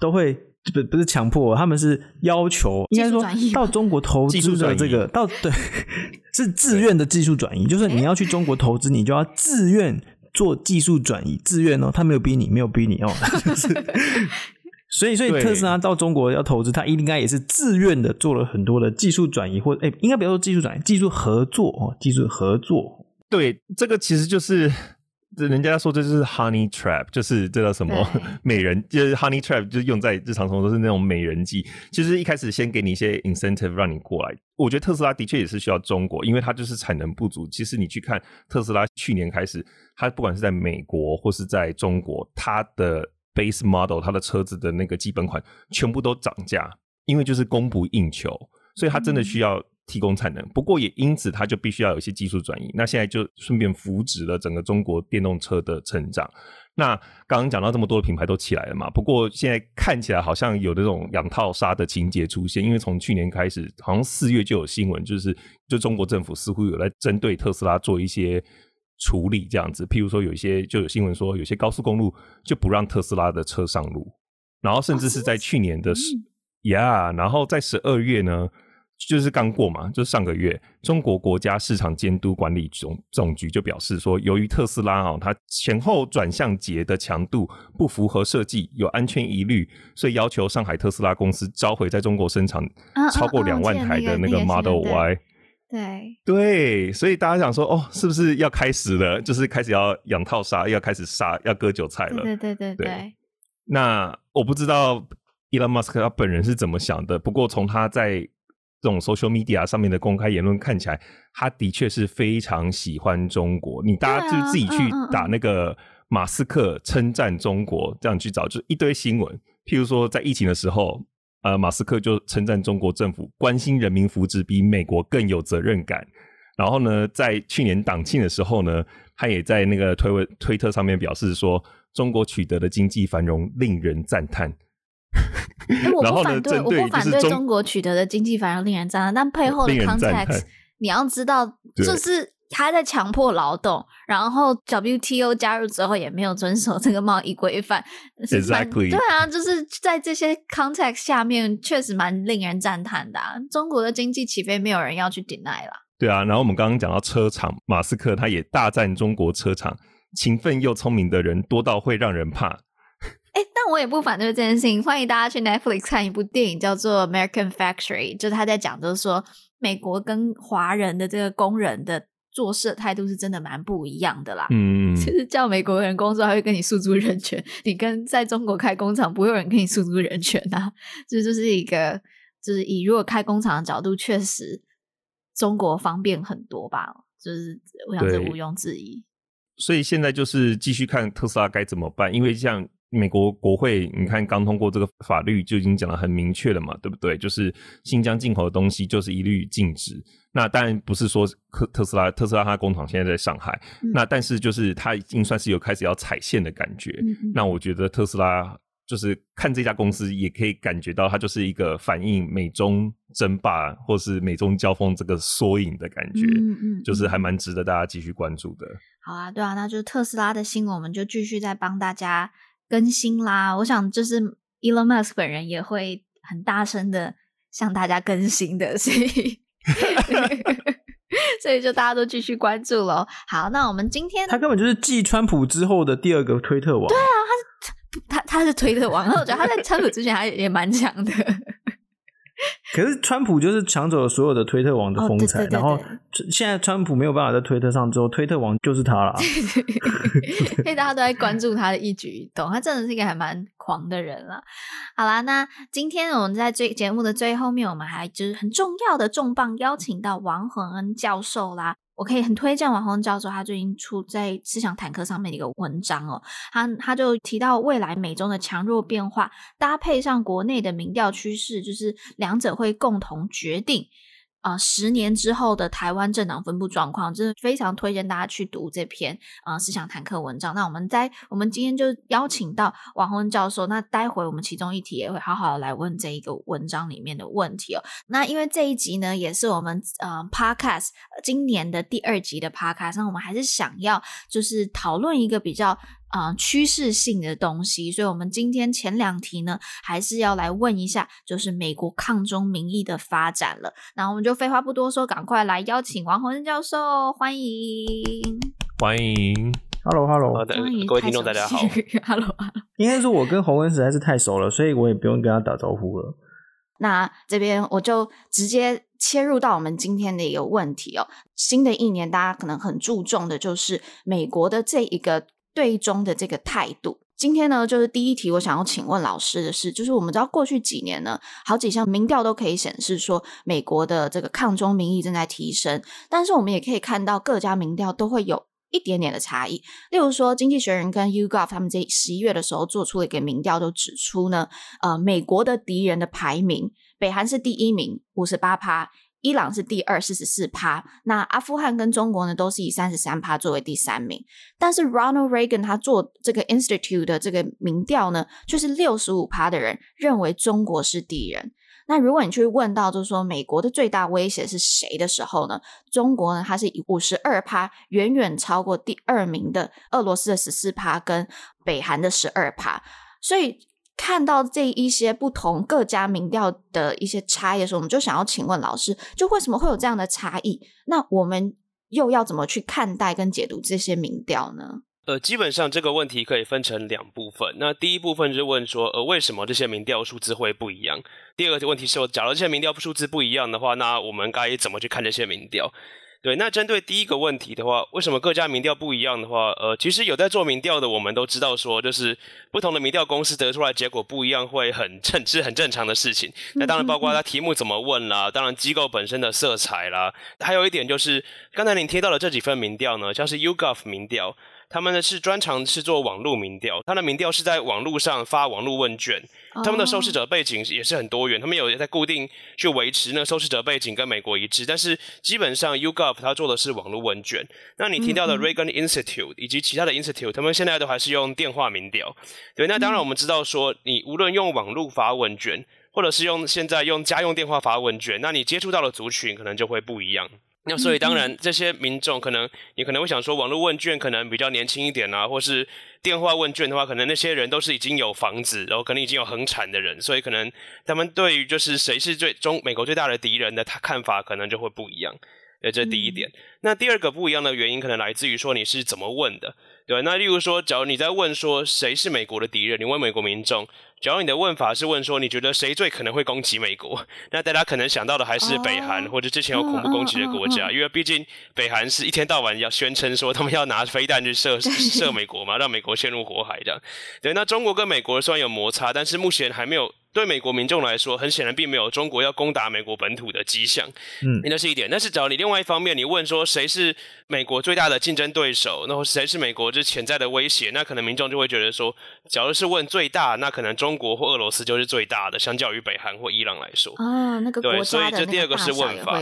都会。不不是强迫，他们是要求，应该说到中国投资的这个，到对是自愿的技术转移，就是你要去中国投资，你就要自愿做技术转移，自愿哦，他没有逼你，没有逼你哦，就是，所以所以特斯拉到中国要投资，他应该也是自愿的做了很多的技术转移，或者哎，应该不要说技术转移，技术合作哦，技术合作，对，这个其实就是。这人家说这就是 honey trap，就是这叫什么 美人，就是 honey trap，就是用在日常生活都是那种美人计。其实一开始先给你一些 incentive 让你过来。我觉得特斯拉的确也是需要中国，因为它就是产能不足。其实你去看特斯拉去年开始，它不管是在美国或是在中国，它的 base model，它的车子的那个基本款全部都涨价，因为就是供不应求，所以它真的需要。提供产能。不过也因此，它就必须要有一些技术转移。那现在就顺便扶植了整个中国电动车的成长。那刚刚讲到这么多的品牌都起来了嘛？不过现在看起来好像有这种养套杀的情节出现，因为从去年开始，好像四月就有新闻，就是就中国政府似乎有在针对特斯拉做一些处理，这样子。譬如说，有一些就有新闻说，有些高速公路就不让特斯拉的车上路，然后甚至是在去年的十呀，然后在十二月呢。就是刚过嘛，就是上个月，中国国家市场监督管理总总局就表示说，由于特斯拉哦，它前后转向节的强度不符合设计，有安全疑虑，所以要求上海特斯拉公司召回在中国生产超过两万台的那个 Model Y。对对，所以大家想说，哦，是不是要开始了？就是开始要养套杀，要开始杀，要割韭菜了。对对对对，对，对。那我不知道 Elon Musk 他本人是怎么想的，不过从他在这种 social media 上面的公开言论看起来，他的确是非常喜欢中国。你大家就自己去打那个马斯克称赞中国，这样去找，就一堆新闻。譬如说，在疫情的时候，呃，马斯克就称赞中国政府关心人民福祉比美国更有责任感。然后呢，在去年党庆的时候呢，他也在那个推文推特上面表示说，中国取得的经济繁荣令人赞叹。我不反对，我不反对中国取得的经济繁荣令人赞叹，但背后的 context 你要知道，就是他在强迫劳动，然后 WTO 加入之后也没有遵守这个贸易规范。Exactly，对啊，就是在这些 context 下面，确实蛮令人赞叹的啊。中国的经济起飞，没有人要去 deny 啦。对啊，然后我们刚刚讲到车厂，马斯克他也大赞中国车厂，勤奋又聪明的人多到会让人怕。哎，但我也不反对这件事情。欢迎大家去 Netflix 看一部电影，叫做《American Factory》，就是他在讲，就是说美国跟华人的这个工人的做事态度是真的蛮不一样的啦。嗯，其实叫美国人工作，还会跟你诉诸人权；你跟在中国开工厂，不会有人跟你诉诸人权啊。这就，就是一个，就是以如果开工厂的角度，确实中国方便很多吧。就是我想这毋庸置疑。所以现在就是继续看特斯拉该怎么办，因为像。美国国会，你看刚通过这个法律就已经讲的很明确了嘛，对不对？就是新疆进口的东西就是一律禁止。那当然不是说特特斯拉特斯拉它工厂现在在上海，嗯、那但是就是它已经算是有开始要踩线的感觉。那我觉得特斯拉就是看这家公司也可以感觉到它就是一个反映美中争霸或是美中交锋这个缩影的感觉。嗯嗯，就是还蛮值得大家继续关注的。好啊，对啊，那就是特斯拉的新闻，我们就继续再帮大家。更新啦！我想就是 Elon Musk 本人也会很大声的向大家更新的，所以 所以就大家都继续关注喽。好，那我们今天他根本就是继川普之后的第二个推特王。对啊，他是他他是推特王，然后我觉得他在川普之前还也蛮强的。可是川普就是抢走了所有的推特王的风采，然后现在川普没有办法在推特上之后，推特王就是他了。所以大家都在关注他的一举一动，他真的是一个还蛮狂的人了。好啦，那今天我们在这节目的最后面，我们还就是很重要的重磅邀请到王恒恩教授啦。我可以很推荐王恒恩教授，他最近出在思想坦克上面的一个文章哦，他他就提到未来美中的强弱变化，搭配上国内的民调趋势，就是两者会共同决定。啊、十年之后的台湾政党分布状况，真的非常推荐大家去读这篇啊、思想坦克文章。那我们在我们今天就邀请到王宏恩教授，那待会我们其中一题也会好好的来问这一个文章里面的问题哦。那因为这一集呢，也是我们呃 Podcast 今年的第二集的 Podcast，那我们还是想要就是讨论一个比较。啊、呃，趋势性的东西，所以我们今天前两题呢，还是要来问一下，就是美国抗中民意的发展了。那我们就废话不多说，赶快来邀请王恒恩教授，欢迎，欢迎，Hello，Hello，各位听众大家好，Hello，Hello，应该说我跟洪恩实在是太熟了，所以我也不用跟他打招呼了。那这边我就直接切入到我们今天的一个问题哦。新的一年，大家可能很注重的就是美国的这一个。对中的这个态度，今天呢，就是第一题，我想要请问老师的是，就是我们知道过去几年呢，好几项民调都可以显示说，美国的这个抗中民意正在提升，但是我们也可以看到各家民调都会有一点点的差异。例如说，经济学人跟 YouGov 他们在十一月的时候做出了一个民调，都指出呢，呃，美国的敌人的排名，北韩是第一名，五十八趴。伊朗是第二，四十四趴。那阿富汗跟中国呢，都是以三十三趴作为第三名。但是 Ronald Reagan 他做这个 Institute 的这个民调呢，就是六十五趴的人认为中国是敌人。那如果你去问到，就是说美国的最大威胁是谁的时候呢？中国呢，它是以五十二趴，远远超过第二名的俄罗斯的十四趴跟北韩的十二趴。所以看到这一些不同各家民调的一些差异的时候，我们就想要请问老师，就为什么会有这样的差异？那我们又要怎么去看待跟解读这些民调呢？呃，基本上这个问题可以分成两部分。那第一部分就是问说，呃，为什么这些民调数字会不一样？第二个问题是我，假如这些民调数字不一样的话，那我们该怎么去看这些民调？对，那针对第一个问题的话，为什么各家民调不一样的话，呃，其实有在做民调的，我们都知道说，就是不同的民调公司得出来结果不一样，会很正，是很正常的事情。那当然包括他题目怎么问啦，当然机构本身的色彩啦，还有一点就是刚才您提到的这几份民调呢，像是 YouGov 民调。他们呢是专长是做网络民调，他的民调是在网络上发网络问卷，他们的受试者背景也是很多元，他们有在固定去维持那受试者背景跟美国一致，但是基本上 YouGov 他做的是网络问卷。那你提到的 Reagan Institute 以及其他的 Institute，他们现在都还是用电话民调。对，那当然我们知道说，你无论用网络发问卷，或者是用现在用家用电话发问卷，那你接触到的族群可能就会不一样。那所以当然，这些民众可能你可能会想说，网络问卷可能比较年轻一点啊，或是电话问卷的话，可能那些人都是已经有房子，然后可能已经有恒产的人，所以可能他们对于就是谁是最中美国最大的敌人的他看法可能就会不一样。呃，这是第一点。那第二个不一样的原因，可能来自于说你是怎么问的。对，那例如说，假如你在问说谁是美国的敌人，你问美国民众。假如你的问法是问说，你觉得谁最可能会攻击美国？那大家可能想到的还是北韩，oh, 或者之前有恐怖攻击的国家，uh, uh, uh, uh. 因为毕竟北韩是一天到晚要宣称说他们要拿飞弹去射 射美国嘛，让美国陷入火海这样。对，那中国跟美国虽然有摩擦，但是目前还没有。对美国民众来说，很显然并没有中国要攻打美国本土的迹象，嗯，那是一点。但是，只要你另外一方面，你问说谁是美国最大的竞争对手，然后谁是美国这潜在的威胁，那可能民众就会觉得说，假如是问最大，那可能中国或俄罗斯就是最大的，相较于北韩或伊朗来说。啊，那个国家的对，所以这第二个是问法，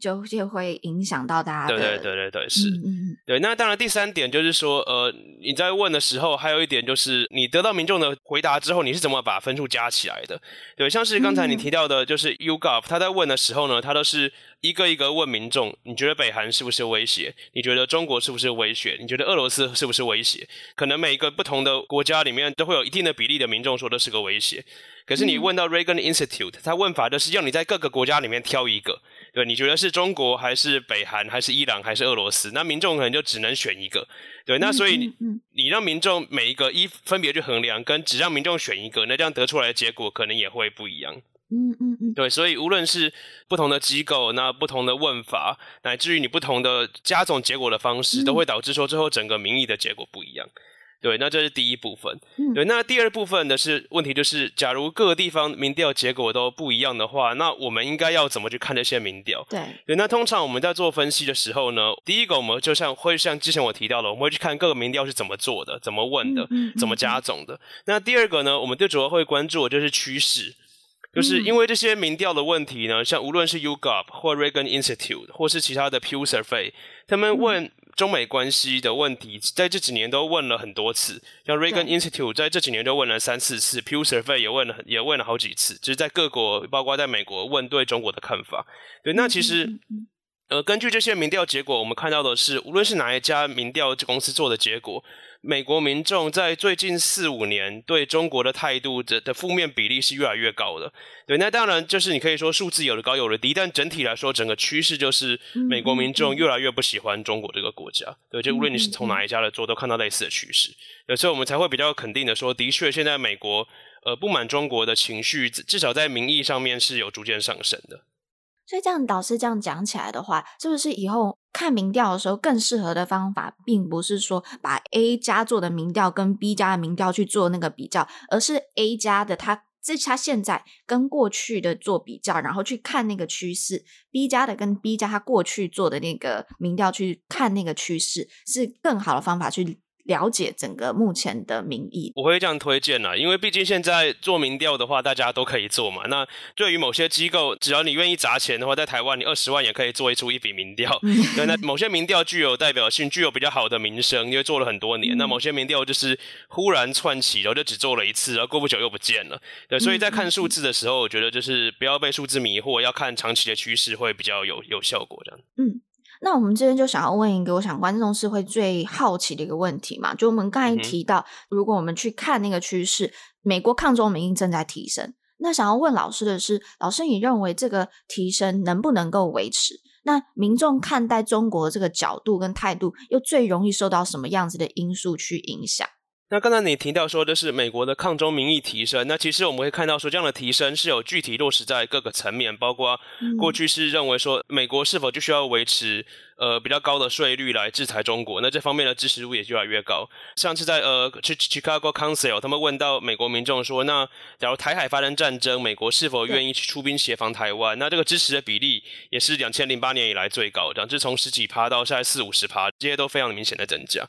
就就会影响到大家。对对对对对，是，嗯嗯，对。那当然，第三点就是说，呃，你在问的时候，还有一点就是，你得到民众的回答之后，你是怎么把分数加起来的？对，像是刚才你提到的，就是 YouGov，他在问的时候呢，他都是一个一个问民众，你觉得北韩是不是威胁？你觉得中国是不是威胁？你觉得俄罗斯是不是威胁？可能每一个不同的国家里面都会有一定的比例的民众说这是个威胁。可是你问到 Reagan Institute，他问法就是要你在各个国家里面挑一个，对，你觉得是中国还是北韩还是伊朗还是俄罗斯？那民众可能就只能选一个。对，那所以你你让民众每一个一分别去衡量，跟只让民众选一个，那这样得出来的结果可能也会不一样。嗯嗯嗯，对，所以无论是不同的机构，那不同的问法，乃至于你不同的加总结果的方式，都会导致说最后整个民意的结果不一样。对，那这是第一部分。嗯、对，那第二部分的是问题，就是假如各个地方民调结果都不一样的话，那我们应该要怎么去看这些民调？对，对，那通常我们在做分析的时候呢，第一个我们就像会像之前我提到的，我们会去看各个民调是怎么做的、怎么问的、嗯、怎么加总的。嗯、那第二个呢，我们最主要会关注的就是趋势，就是因为这些民调的问题呢，像无论是 YouGov 或 Reagan Institute 或是其他的 Pew Survey，他们问。嗯中美关系的问题，在这几年都问了很多次，像 Reagan Institute 在这几年就问了三四次，Pew Survey 也问了也问了好几次，就是在各国，包括在美国问对中国的看法。对，那其实，呃，根据这些民调结果，我们看到的是，无论是哪一家民调公司做的结果。美国民众在最近四五年对中国的态度的的负面比例是越来越高的。对，那当然就是你可以说数字有的高有的低，但整体来说，整个趋势就是美国民众越来越不喜欢中国这个国家。对，就无论你是从哪一家来做，都看到类似的趋势。有时候我们才会比较肯定的说，的确现在美国呃不满中国的情绪，至少在民意上面是有逐渐上升的。所以这样，导师这样讲起来的话，是不是以后看民调的时候更适合的方法，并不是说把 A 家做的民调跟 B 家的民调去做那个比较，而是 A 家的他这他现在跟过去的做比较，然后去看那个趋势；B 家的跟 B 家他过去做的那个民调去看那个趋势，是更好的方法去了解整个目前的民意。我会这样推荐啦，因为毕竟现在做民调的话，大家都可以做嘛。那对于某些机构，只要你愿意砸钱的话，在台湾你二十万也可以做一出一笔民调。对，那某些民调具有代表性，具有比较好的名声，因为做了很多年。那某些民调就是忽然窜起，然后就只做了一次，然后过不久又不见了。对，所以在看数字的时候，我觉得就是不要被数字迷惑，要看长期的趋势会比较有有效果这样。嗯。那我们这边就想要问一个，我想观众是会最好奇的一个问题嘛？就我们刚才提到，如果我们去看那个趋势，美国抗中民意正在提升。那想要问老师的是，老师你认为这个提升能不能够维持？那民众看待中国的这个角度跟态度，又最容易受到什么样子的因素去影响？那刚才你提到说的是美国的抗中民意提升，那其实我们会看到说这样的提升是有具体落实在各个层面，包括过去是认为说美国是否就需要维持呃比较高的税率来制裁中国，那这方面的支持度也越来越高。上次在呃去 Chicago Council，他们问到美国民众说，那假如台海发生战争，美国是否愿意去出兵协防台湾？那这个支持的比例也是两千零八年以来最高的，这从十几趴到现在四五十趴，这些都非常明显的增加。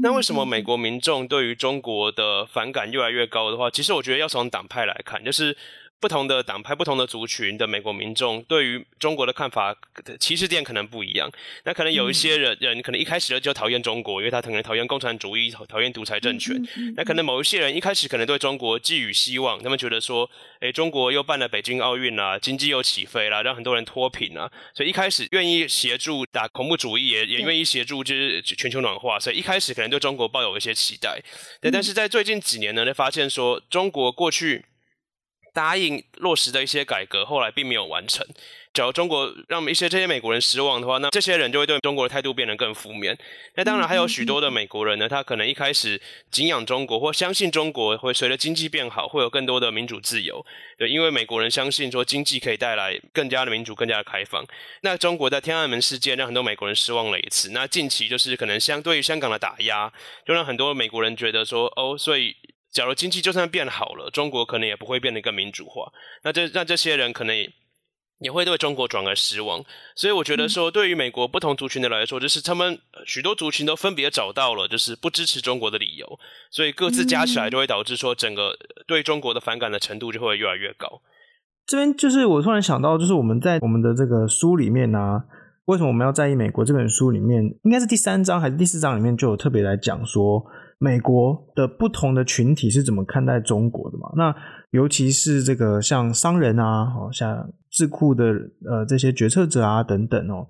那为什么美国民众对于中国的反感越来越高的话，其实我觉得要从党派来看，就是。不同的党派、不同的族群的美国民众对于中国的看法歧视点可能不一样。那可能有一些人人可能一开始就讨厌中国，因为他可能讨厌共产主义、讨厌独裁政权。那可能某一些人一开始可能对中国寄予希望，他们觉得说，诶，中国又办了北京奥运啦，经济又起飞啦，让很多人脱贫啊，所以一开始愿意协助打恐怖主义，也也愿意协助就是全球暖化。所以一开始可能对中国抱有一些期待。对，但是在最近几年呢，就发现说中国过去。答应落实的一些改革，后来并没有完成。假如中国让一些这些美国人失望的话，那这些人就会对中国的态度变得更负面。那当然还有许多的美国人呢，他可能一开始敬仰中国，或相信中国会随着经济变好，会有更多的民主自由。对，因为美国人相信说经济可以带来更加的民主、更加的开放。那中国在天安门事件让很多美国人失望了一次。那近期就是可能相对于香港的打压，就让很多美国人觉得说，哦，所以。假如经济就算变好了，中国可能也不会变得更民主化。那这让这些人可能也会对中国转而失望。所以我觉得说，对于美国不同族群的来说，就是他们许多族群都分别找到了就是不支持中国的理由，所以各自加起来就会导致说，整个对中国的反感的程度就会越来越高。这边就是我突然想到，就是我们在我们的这个书里面呢、啊，为什么我们要在意美国这本书里面，应该是第三章还是第四章里面就有特别来讲说。美国的不同的群体是怎么看待中国的嘛？那尤其是这个像商人啊，哦，像智库的呃这些决策者啊等等哦。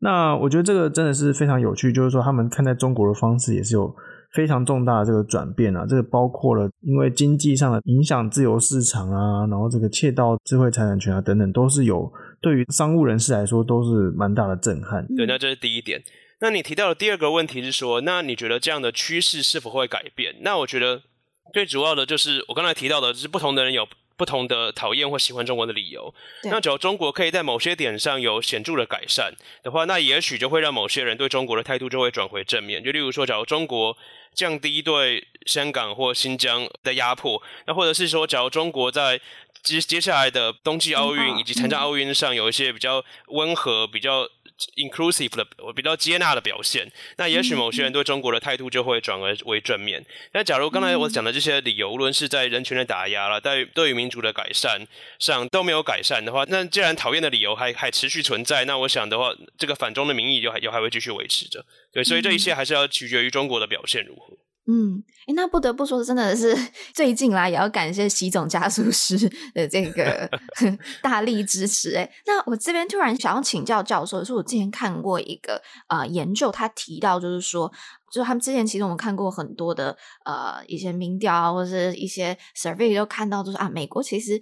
那我觉得这个真的是非常有趣，就是说他们看待中国的方式也是有非常重大的这个转变啊。这个包括了因为经济上的影响自由市场啊，然后这个窃盗智慧财产权啊等等，都是有对于商务人士来说都是蛮大的震撼。对，那这是第一点。那你提到的第二个问题是说，那你觉得这样的趋势是否会改变？那我觉得最主要的就是我刚才提到的，就是不同的人有不同的讨厌或喜欢中国的理由。那只要中国可以在某些点上有显著的改善的话，那也许就会让某些人对中国的态度就会转回正面。就例如说，假如中国降低对香港或新疆的压迫，那或者是说，假如中国在接接下来的冬季奥运以及参加奥运上有一些比较温和、比较 inclusive 的我比较接纳的表现，那也许某些人对中国的态度就会转而为正面。那假如刚才我讲的这些理由，无论是在人权的打压了，在对于民主的改善上都没有改善的话，那既然讨厌的理由还还持续存在，那我想的话，这个反中的民意就还就还会继续维持着。对，所以这一切还是要取决于中国的表现如何。嗯，哎，那不得不说，真的是最近来也要感谢习总加速师的这个 大力支持。诶，那我这边突然想要请教教授，是我之前看过一个呃研究，他提到就是说，就是他们之前其实我们看过很多的呃一些民调啊，或者是一些 survey 都看到，就是啊，美国其实。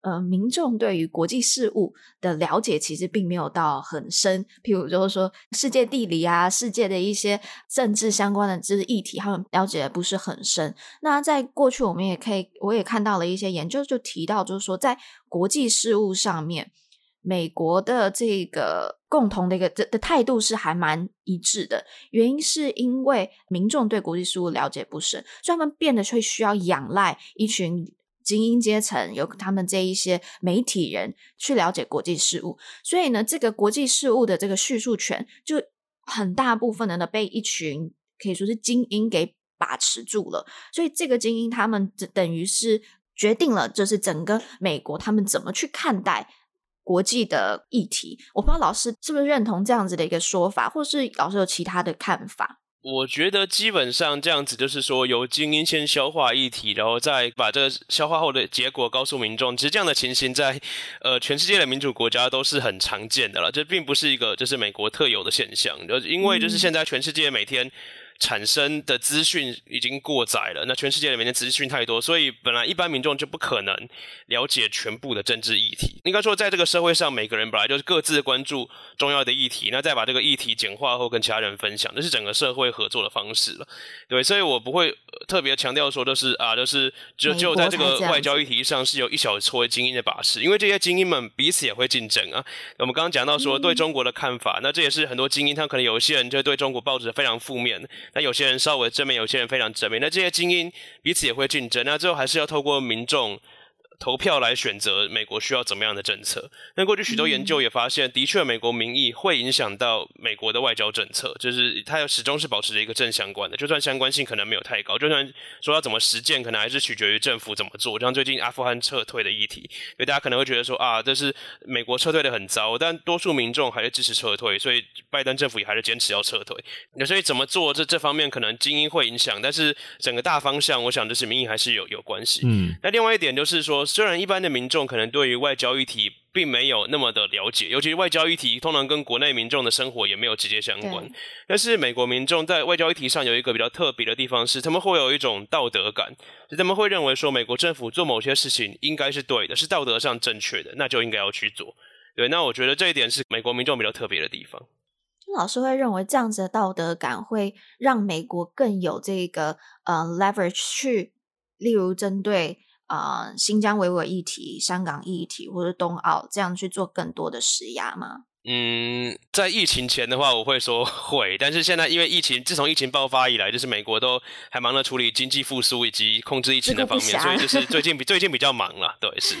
呃，民众对于国际事务的了解其实并没有到很深，譬如就是说世界地理啊、世界的一些政治相关的知识议题，他们了解的不是很深。那在过去，我们也可以，我也看到了一些研究，就提到就是说，在国际事务上面，美国的这个共同的一个的的态度是还蛮一致的。原因是因为民众对国际事务了解不深，所以他们变得会需要仰赖一群。精英阶层有他们这一些媒体人去了解国际事务，所以呢，这个国际事务的这个叙述权就很大部分的呢被一群可以说是精英给把持住了。所以这个精英他们等于是决定了，就是整个美国他们怎么去看待国际的议题。我不知道老师是不是认同这样子的一个说法，或是老师有其他的看法？我觉得基本上这样子就是说，由精英先消化议题，然后再把这个消化后的结果告诉民众。其实这样的情形在呃全世界的民主国家都是很常见的了，这并不是一个就是美国特有的现象。就因为就是现在全世界每天。产生的资讯已经过载了，那全世界里面的资讯太多，所以本来一般民众就不可能了解全部的政治议题。应该说，在这个社会上，每个人本来就是各自关注重要的议题，那再把这个议题简化后跟其他人分享，这是整个社会合作的方式了。对，所以我不会特别强调说，就是啊，就是就就在这个外交议题上是有一小撮精英的把持，因为这些精英们彼此也会竞争啊。我们刚刚讲到说对中国的看法，那这也是很多精英他可能有些人就对中国抱着非常负面。那有些人稍微正面，有些人非常正面。那这些精英彼此也会竞争，那最后还是要透过民众。投票来选择美国需要怎么样的政策？那过去许多研究也发现，的确，美国民意会影响到美国的外交政策，就是它始终是保持着一个正相关的，就算相关性可能没有太高，就算说要怎么实践，可能还是取决于政府怎么做。像最近阿富汗撤退的议题，所以大家可能会觉得说啊，这是美国撤退的很糟，但多数民众还是支持撤退，所以拜登政府也还是坚持要撤退。那所以怎么做这这方面可能精英会影响，但是整个大方向，我想就是民意还是有有关系。嗯，那另外一点就是说。虽然一般的民众可能对于外交议题并没有那么的了解，尤其是外交议题通常跟国内民众的生活也没有直接相关。但是美国民众在外交议题上有一个比较特别的地方是，他们会有一种道德感，就他们会认为说美国政府做某些事情应该是对的，是道德上正确的，那就应该要去做。对，那我觉得这一点是美国民众比较特别的地方。老师会认为这样子的道德感会让美国更有这个呃 leverage 去，例如针对。啊、呃，新疆维吾尔议题、香港议题或者东奥这样去做更多的施压吗？嗯，在疫情前的话，我会说 会，但是现在因为疫情，自从疫情爆发以来，就是美国都还忙着处理经济复苏以及控制疫情的方面，所以就是最近比最近比较忙了。对，是。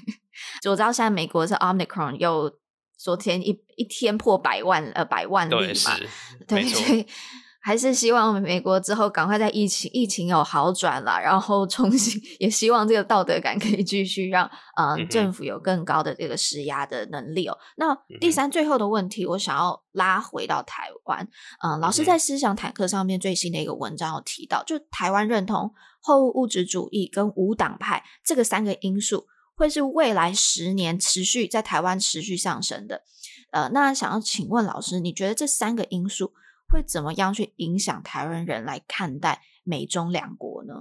我知道现在美国是 Omicron 又昨天一一天破百万呃百万例嘛，对，所以。还是希望美国之后赶快在疫情疫情有好转了，然后重新 也希望这个道德感可以继续让嗯、呃、政府有更高的这个施压的能力哦。那第三最后的问题，我想要拉回到台湾，嗯、呃，老师在思想坦克上面最新的一个文章有提到，就台湾认同后物质主义跟无党派这个三个因素，会是未来十年持续在台湾持续上升的。呃，那想要请问老师，你觉得这三个因素？会怎么样去影响台湾人来看待美中两国呢？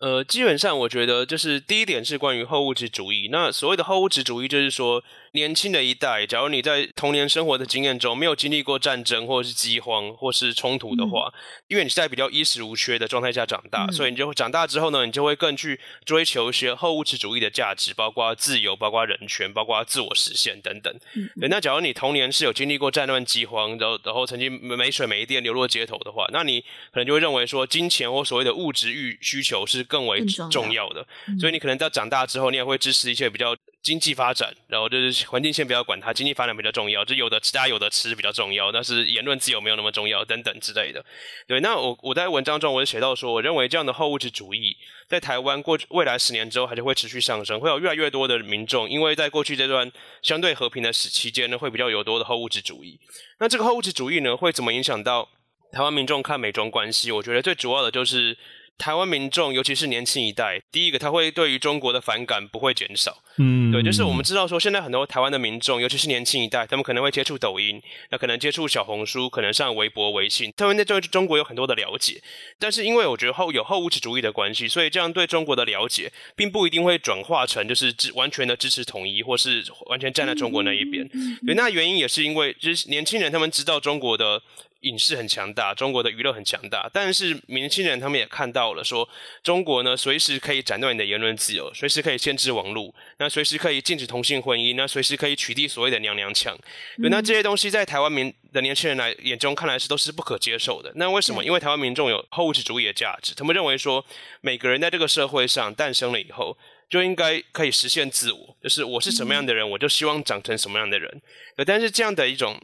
呃，基本上我觉得就是第一点是关于后物质主义。那所谓的后物质主义，就是说年轻的一代，假如你在童年生活的经验中没有经历过战争或者是饥荒或是冲突的话，嗯、因为你是在比较衣食无缺的状态下长大，嗯、所以你就会长大之后呢，你就会更去追求一些后物质主义的价值，包括自由、包括人权、包括自我实现等等。嗯、对，那假如你童年是有经历过战乱、饥荒，然后然后曾经没水没电、流落街头的话，那你可能就会认为说，金钱或所谓的物质欲需求是。更为重要。的，所以你可能在长大之后，你也会支持一些比较经济发展，然后就是环境先不要管它，经济发展比较重要，就有的吃，大家有的吃比较重要，但是言论自由没有那么重要，等等之类的。对，那我我在文章中我就写到说，我认为这样的后物质主义在台湾过未来十年之后还是会持续上升，会有越来越多的民众，因为在过去这段相对和平的时期间呢，会比较有多的后物质主义。那这个后物质主义呢，会怎么影响到台湾民众看美中关系？我觉得最主要的就是。台湾民众，尤其是年轻一代，第一个他会对于中国的反感不会减少。嗯，对，就是我们知道说，现在很多台湾的民众，尤其是年轻一代，他们可能会接触抖音，那可能接触小红书，可能上微博、微信，他们对中国有很多的了解。但是因为我觉得后有后物质主义的关系，所以这样对中国的了解，并不一定会转化成就是支完全的支持统一，或是完全站在中国那一边。对，那原因也是因为就是年轻人他们知道中国的。影视很强大，中国的娱乐很强大，但是年轻人他们也看到了说，说中国呢随时可以斩断你的言论自由，随时可以限制网络，那随时可以禁止同性婚姻，那随时可以取缔所谓的娘娘腔。对，那这些东西在台湾民的年轻人来眼中看来是都是不可接受的。那为什么？因为台湾民众有后物质主义的价值，他们认为说每个人在这个社会上诞生了以后，就应该可以实现自我，就是我是什么样的人，我就希望长成什么样的人。但是这样的一种。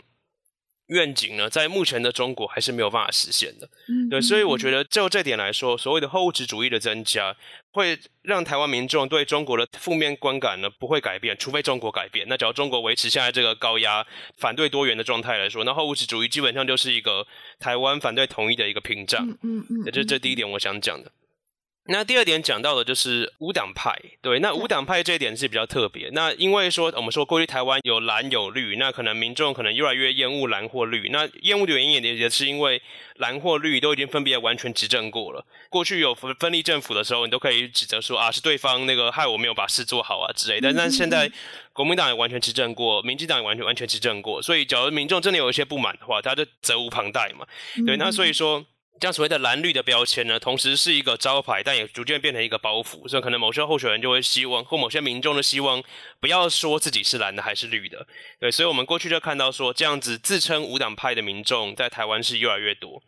愿景呢，在目前的中国还是没有办法实现的。嗯，对，所以我觉得就这点来说，所谓的后物质主义的增加，会让台湾民众对中国的负面观感呢不会改变，除非中国改变。那只要中国维持现在这个高压、反对多元的状态来说，那后物质主义基本上就是一个台湾反对统一的一个屏障。嗯嗯，这这第一点我想讲的。那第二点讲到的就是无党派，对，那无党派这一点是比较特别。那因为说我们说过去台湾有蓝有绿，那可能民众可能越来越厌恶蓝或绿。那厌恶的原因也也是因为蓝或绿都已经分别完全执政过了。过去有分分立政府的时候，你都可以指责说啊是对方那个害我没有把事做好啊之类的。但是现在国民党也完全执政过，民进党也完全完全执政过，所以假如民众真的有一些不满的话，他就责无旁贷嘛。对，那所以说。这样所谓的蓝绿的标签呢，同时是一个招牌，但也逐渐变成一个包袱。所以可能某些候选人就会希望，或某些民众的希望，不要说自己是蓝的还是绿的。对，所以我们过去就看到说，这样子自称无党派的民众在台湾是越来越多。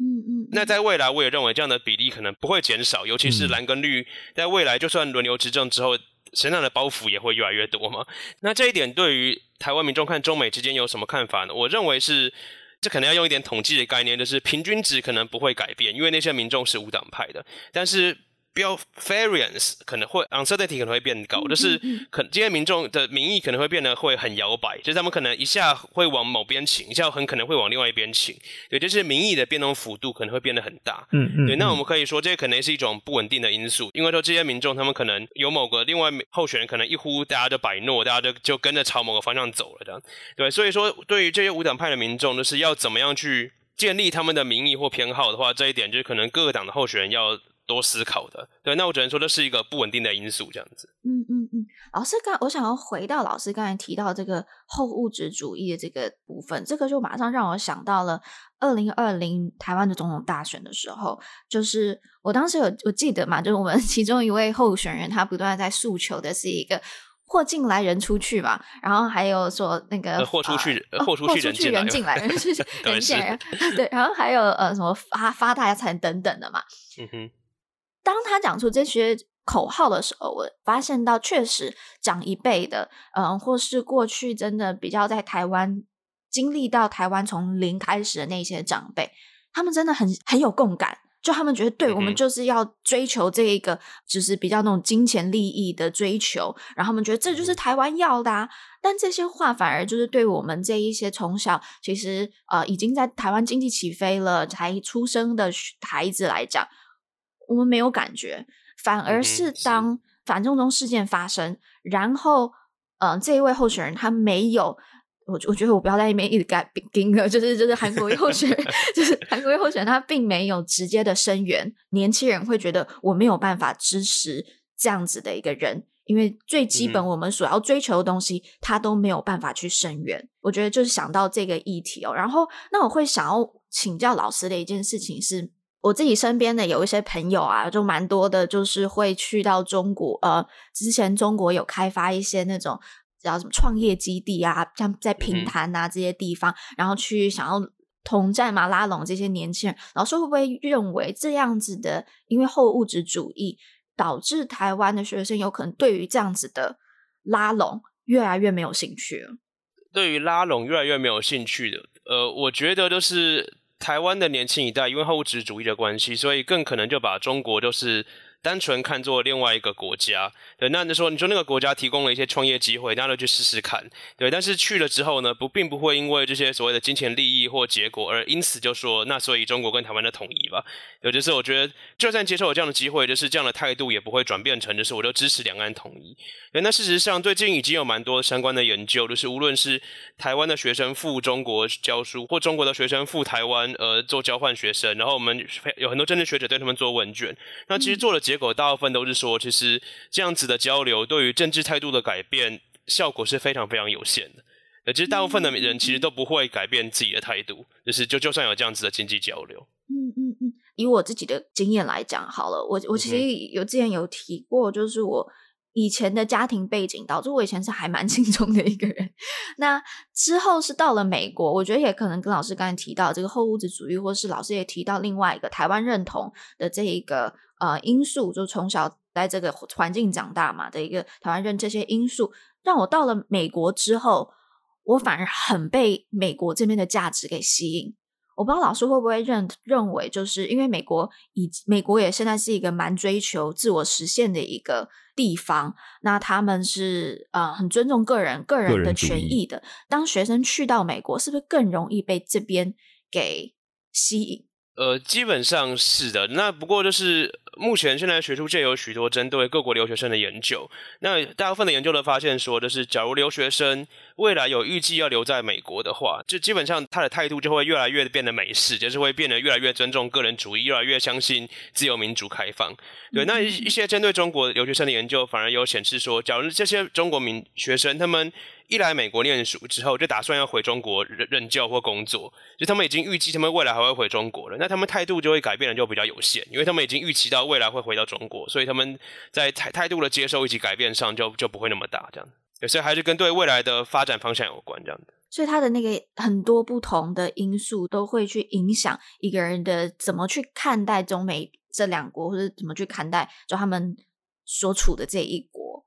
嗯嗯。那在未来，我也认为这样的比例可能不会减少，尤其是蓝跟绿，在未来就算轮流执政之后，身上的包袱也会越来越多嘛。那这一点对于台湾民众看中美之间有什么看法呢？我认为是。这可能要用一点统计的概念，就是平均值可能不会改变，因为那些民众是无党派的，但是。标 variance 可能会 uncertainty 可能会变高，就是可这些民众的民意可能会变得会很摇摆，就是他们可能一下会往某边倾，一下很可能会往另外一边倾，对，就是民意的变动幅度可能会变得很大。嗯嗯，对，那我们可以说这可能是一种不稳定的因素，因为说这些民众他们可能有某个另外候选人可能一呼大家就摆诺，大家就就跟着朝某个方向走了这样，对，所以说对于这些无党派的民众，就是要怎么样去建立他们的民意或偏好的话，这一点就是可能各个党的候选人要。多思考的，对，那我只能说这是一个不稳定的因素，这样子。嗯嗯嗯，老师刚，我想要回到老师刚才提到这个后物质主义的这个部分，这个就马上让我想到了二零二零台湾的总统大选的时候，就是我当时有我记得嘛，就是我们 其中一位候选人，他不断在诉求的是一个货进来人出去嘛，然后还有说那个货出去，货出去人进来，人进来人出去人进来，对，然后还有呃什么发发大财等等的嘛，嗯哼。当他讲出这些口号的时候，我发现到确实长一辈的，嗯，或是过去真的比较在台湾经历到台湾从零开始的那些长辈，他们真的很很有共感，就他们觉得对，我们就是要追求这一个，就是比较那种金钱利益的追求，然后他们觉得这就是台湾要的啊。但这些话反而就是对我们这一些从小其实呃已经在台湾经济起飞了才出生的孩子来讲。我们没有感觉，反而是当反送中事件发生，嗯、然后，呃，这一位候选人他没有，我我觉得我不要在那边一直改 盯了，就是就是韩国瑜候选人，就是韩国瑜候选人，他并没有直接的声援，年轻人会觉得我没有办法支持这样子的一个人，因为最基本我们所要追求的东西，嗯、他都没有办法去声援。我觉得就是想到这个议题哦，然后那我会想要请教老师的一件事情是。我自己身边的有一些朋友啊，就蛮多的，就是会去到中国。呃，之前中国有开发一些那种叫什么创业基地啊，像在平潭啊这些地方，嗯、然后去想要统战嘛，拉拢这些年轻人。老师会不会认为这样子的，因为后物质主义导致台湾的学生有可能对于这样子的拉拢越来越没有兴趣了？对于拉拢越来越没有兴趣的，呃，我觉得就是。台湾的年轻一代，因为后物质主义的关系，所以更可能就把中国就是。单纯看作另外一个国家，对，那你说你说那个国家提供了一些创业机会，大家都去试试看，对，但是去了之后呢，不并不会因为这些所谓的金钱利益或结果而因此就说那所以中国跟台湾的统一吧，有就是我觉得就算接受了这样的机会，就是这样的态度也不会转变成就是我就支持两岸统一。对，那事实上最近已经有蛮多相关的研究，就是无论是台湾的学生赴中国教书，或中国的学生赴台湾呃做交换学生，然后我们有很多政治学者对他们做问卷，那其实做了。结果大部分都是说，其实这样子的交流对于政治态度的改变效果是非常非常有限的。呃，其实大部分的人其实都不会改变自己的态度，就是就就算有这样子的经济交流。嗯嗯嗯，以我自己的经验来讲，好了，我我其实有之前有提过，就是我。以前的家庭背景导致我以前是还蛮轻松的一个人，那之后是到了美国，我觉得也可能跟老师刚才提到这个后物质主义，或是老师也提到另外一个台湾认同的这一个呃因素，就从小在这个环境长大嘛的一个台湾人这些因素，让我到了美国之后，我反而很被美国这边的价值给吸引。我不知道老师会不会认认为，就是因为美国以美国也现在是一个蛮追求自我实现的一个地方，那他们是呃很尊重个人个人的权益的。当学生去到美国，是不是更容易被这边给吸引？呃，基本上是的。那不过就是目前现在学术界有许多针对各国留学生的研究。那大部分的研究都发现说，就是假如留学生未来有预计要留在美国的话，就基本上他的态度就会越来越变得美式，就是会变得越来越尊重个人主义，越来越相信自由民主开放。对，那一一些针对中国留学生的研究，反而有显示说，假如这些中国民学生他们。一来美国念书之后，就打算要回中国任任教或工作，就他们已经预计他们未来还会回中国了，那他们态度就会改变的就比较有限，因为他们已经预期到未来会回到中国，所以他们在态态度的接受以及改变上就就不会那么大，这样，所以还是跟对未来的发展方向有关，这样的。所以他的那个很多不同的因素都会去影响一个人的怎么去看待中美这两国，或者怎么去看待就他们所处的这一国。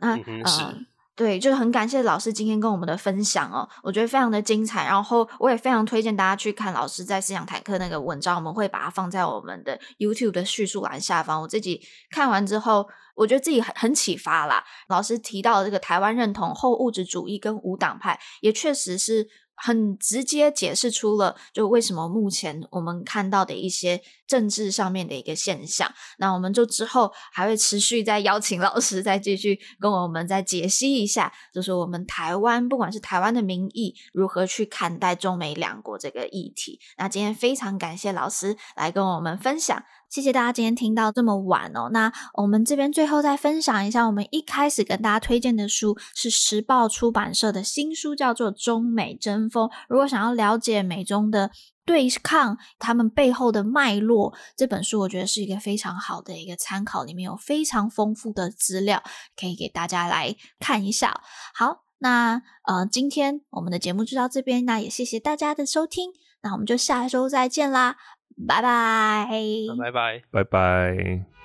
那嗯。呃对，就是很感谢老师今天跟我们的分享哦，我觉得非常的精彩。然后我也非常推荐大家去看老师在思想坦克那个文章，我们会把它放在我们的 YouTube 的叙述栏下方。我自己看完之后，我觉得自己很很启发啦。老师提到的这个台湾认同、后物质主义跟无党派，也确实是。很直接解释出了，就为什么目前我们看到的一些政治上面的一个现象。那我们就之后还会持续再邀请老师再继续跟我们再解析一下，就是我们台湾不管是台湾的民意如何去看待中美两国这个议题。那今天非常感谢老师来跟我们分享。谢谢大家今天听到这么晚哦。那我们这边最后再分享一下，我们一开始跟大家推荐的书是时报出版社的新书，叫做《中美争锋》。如果想要了解美中的对抗，他们背后的脉络，这本书我觉得是一个非常好的一个参考，里面有非常丰富的资料，可以给大家来看一下。好，那呃，今天我们的节目就到这边，那也谢谢大家的收听，那我们就下周再见啦。拜拜，拜拜，拜拜。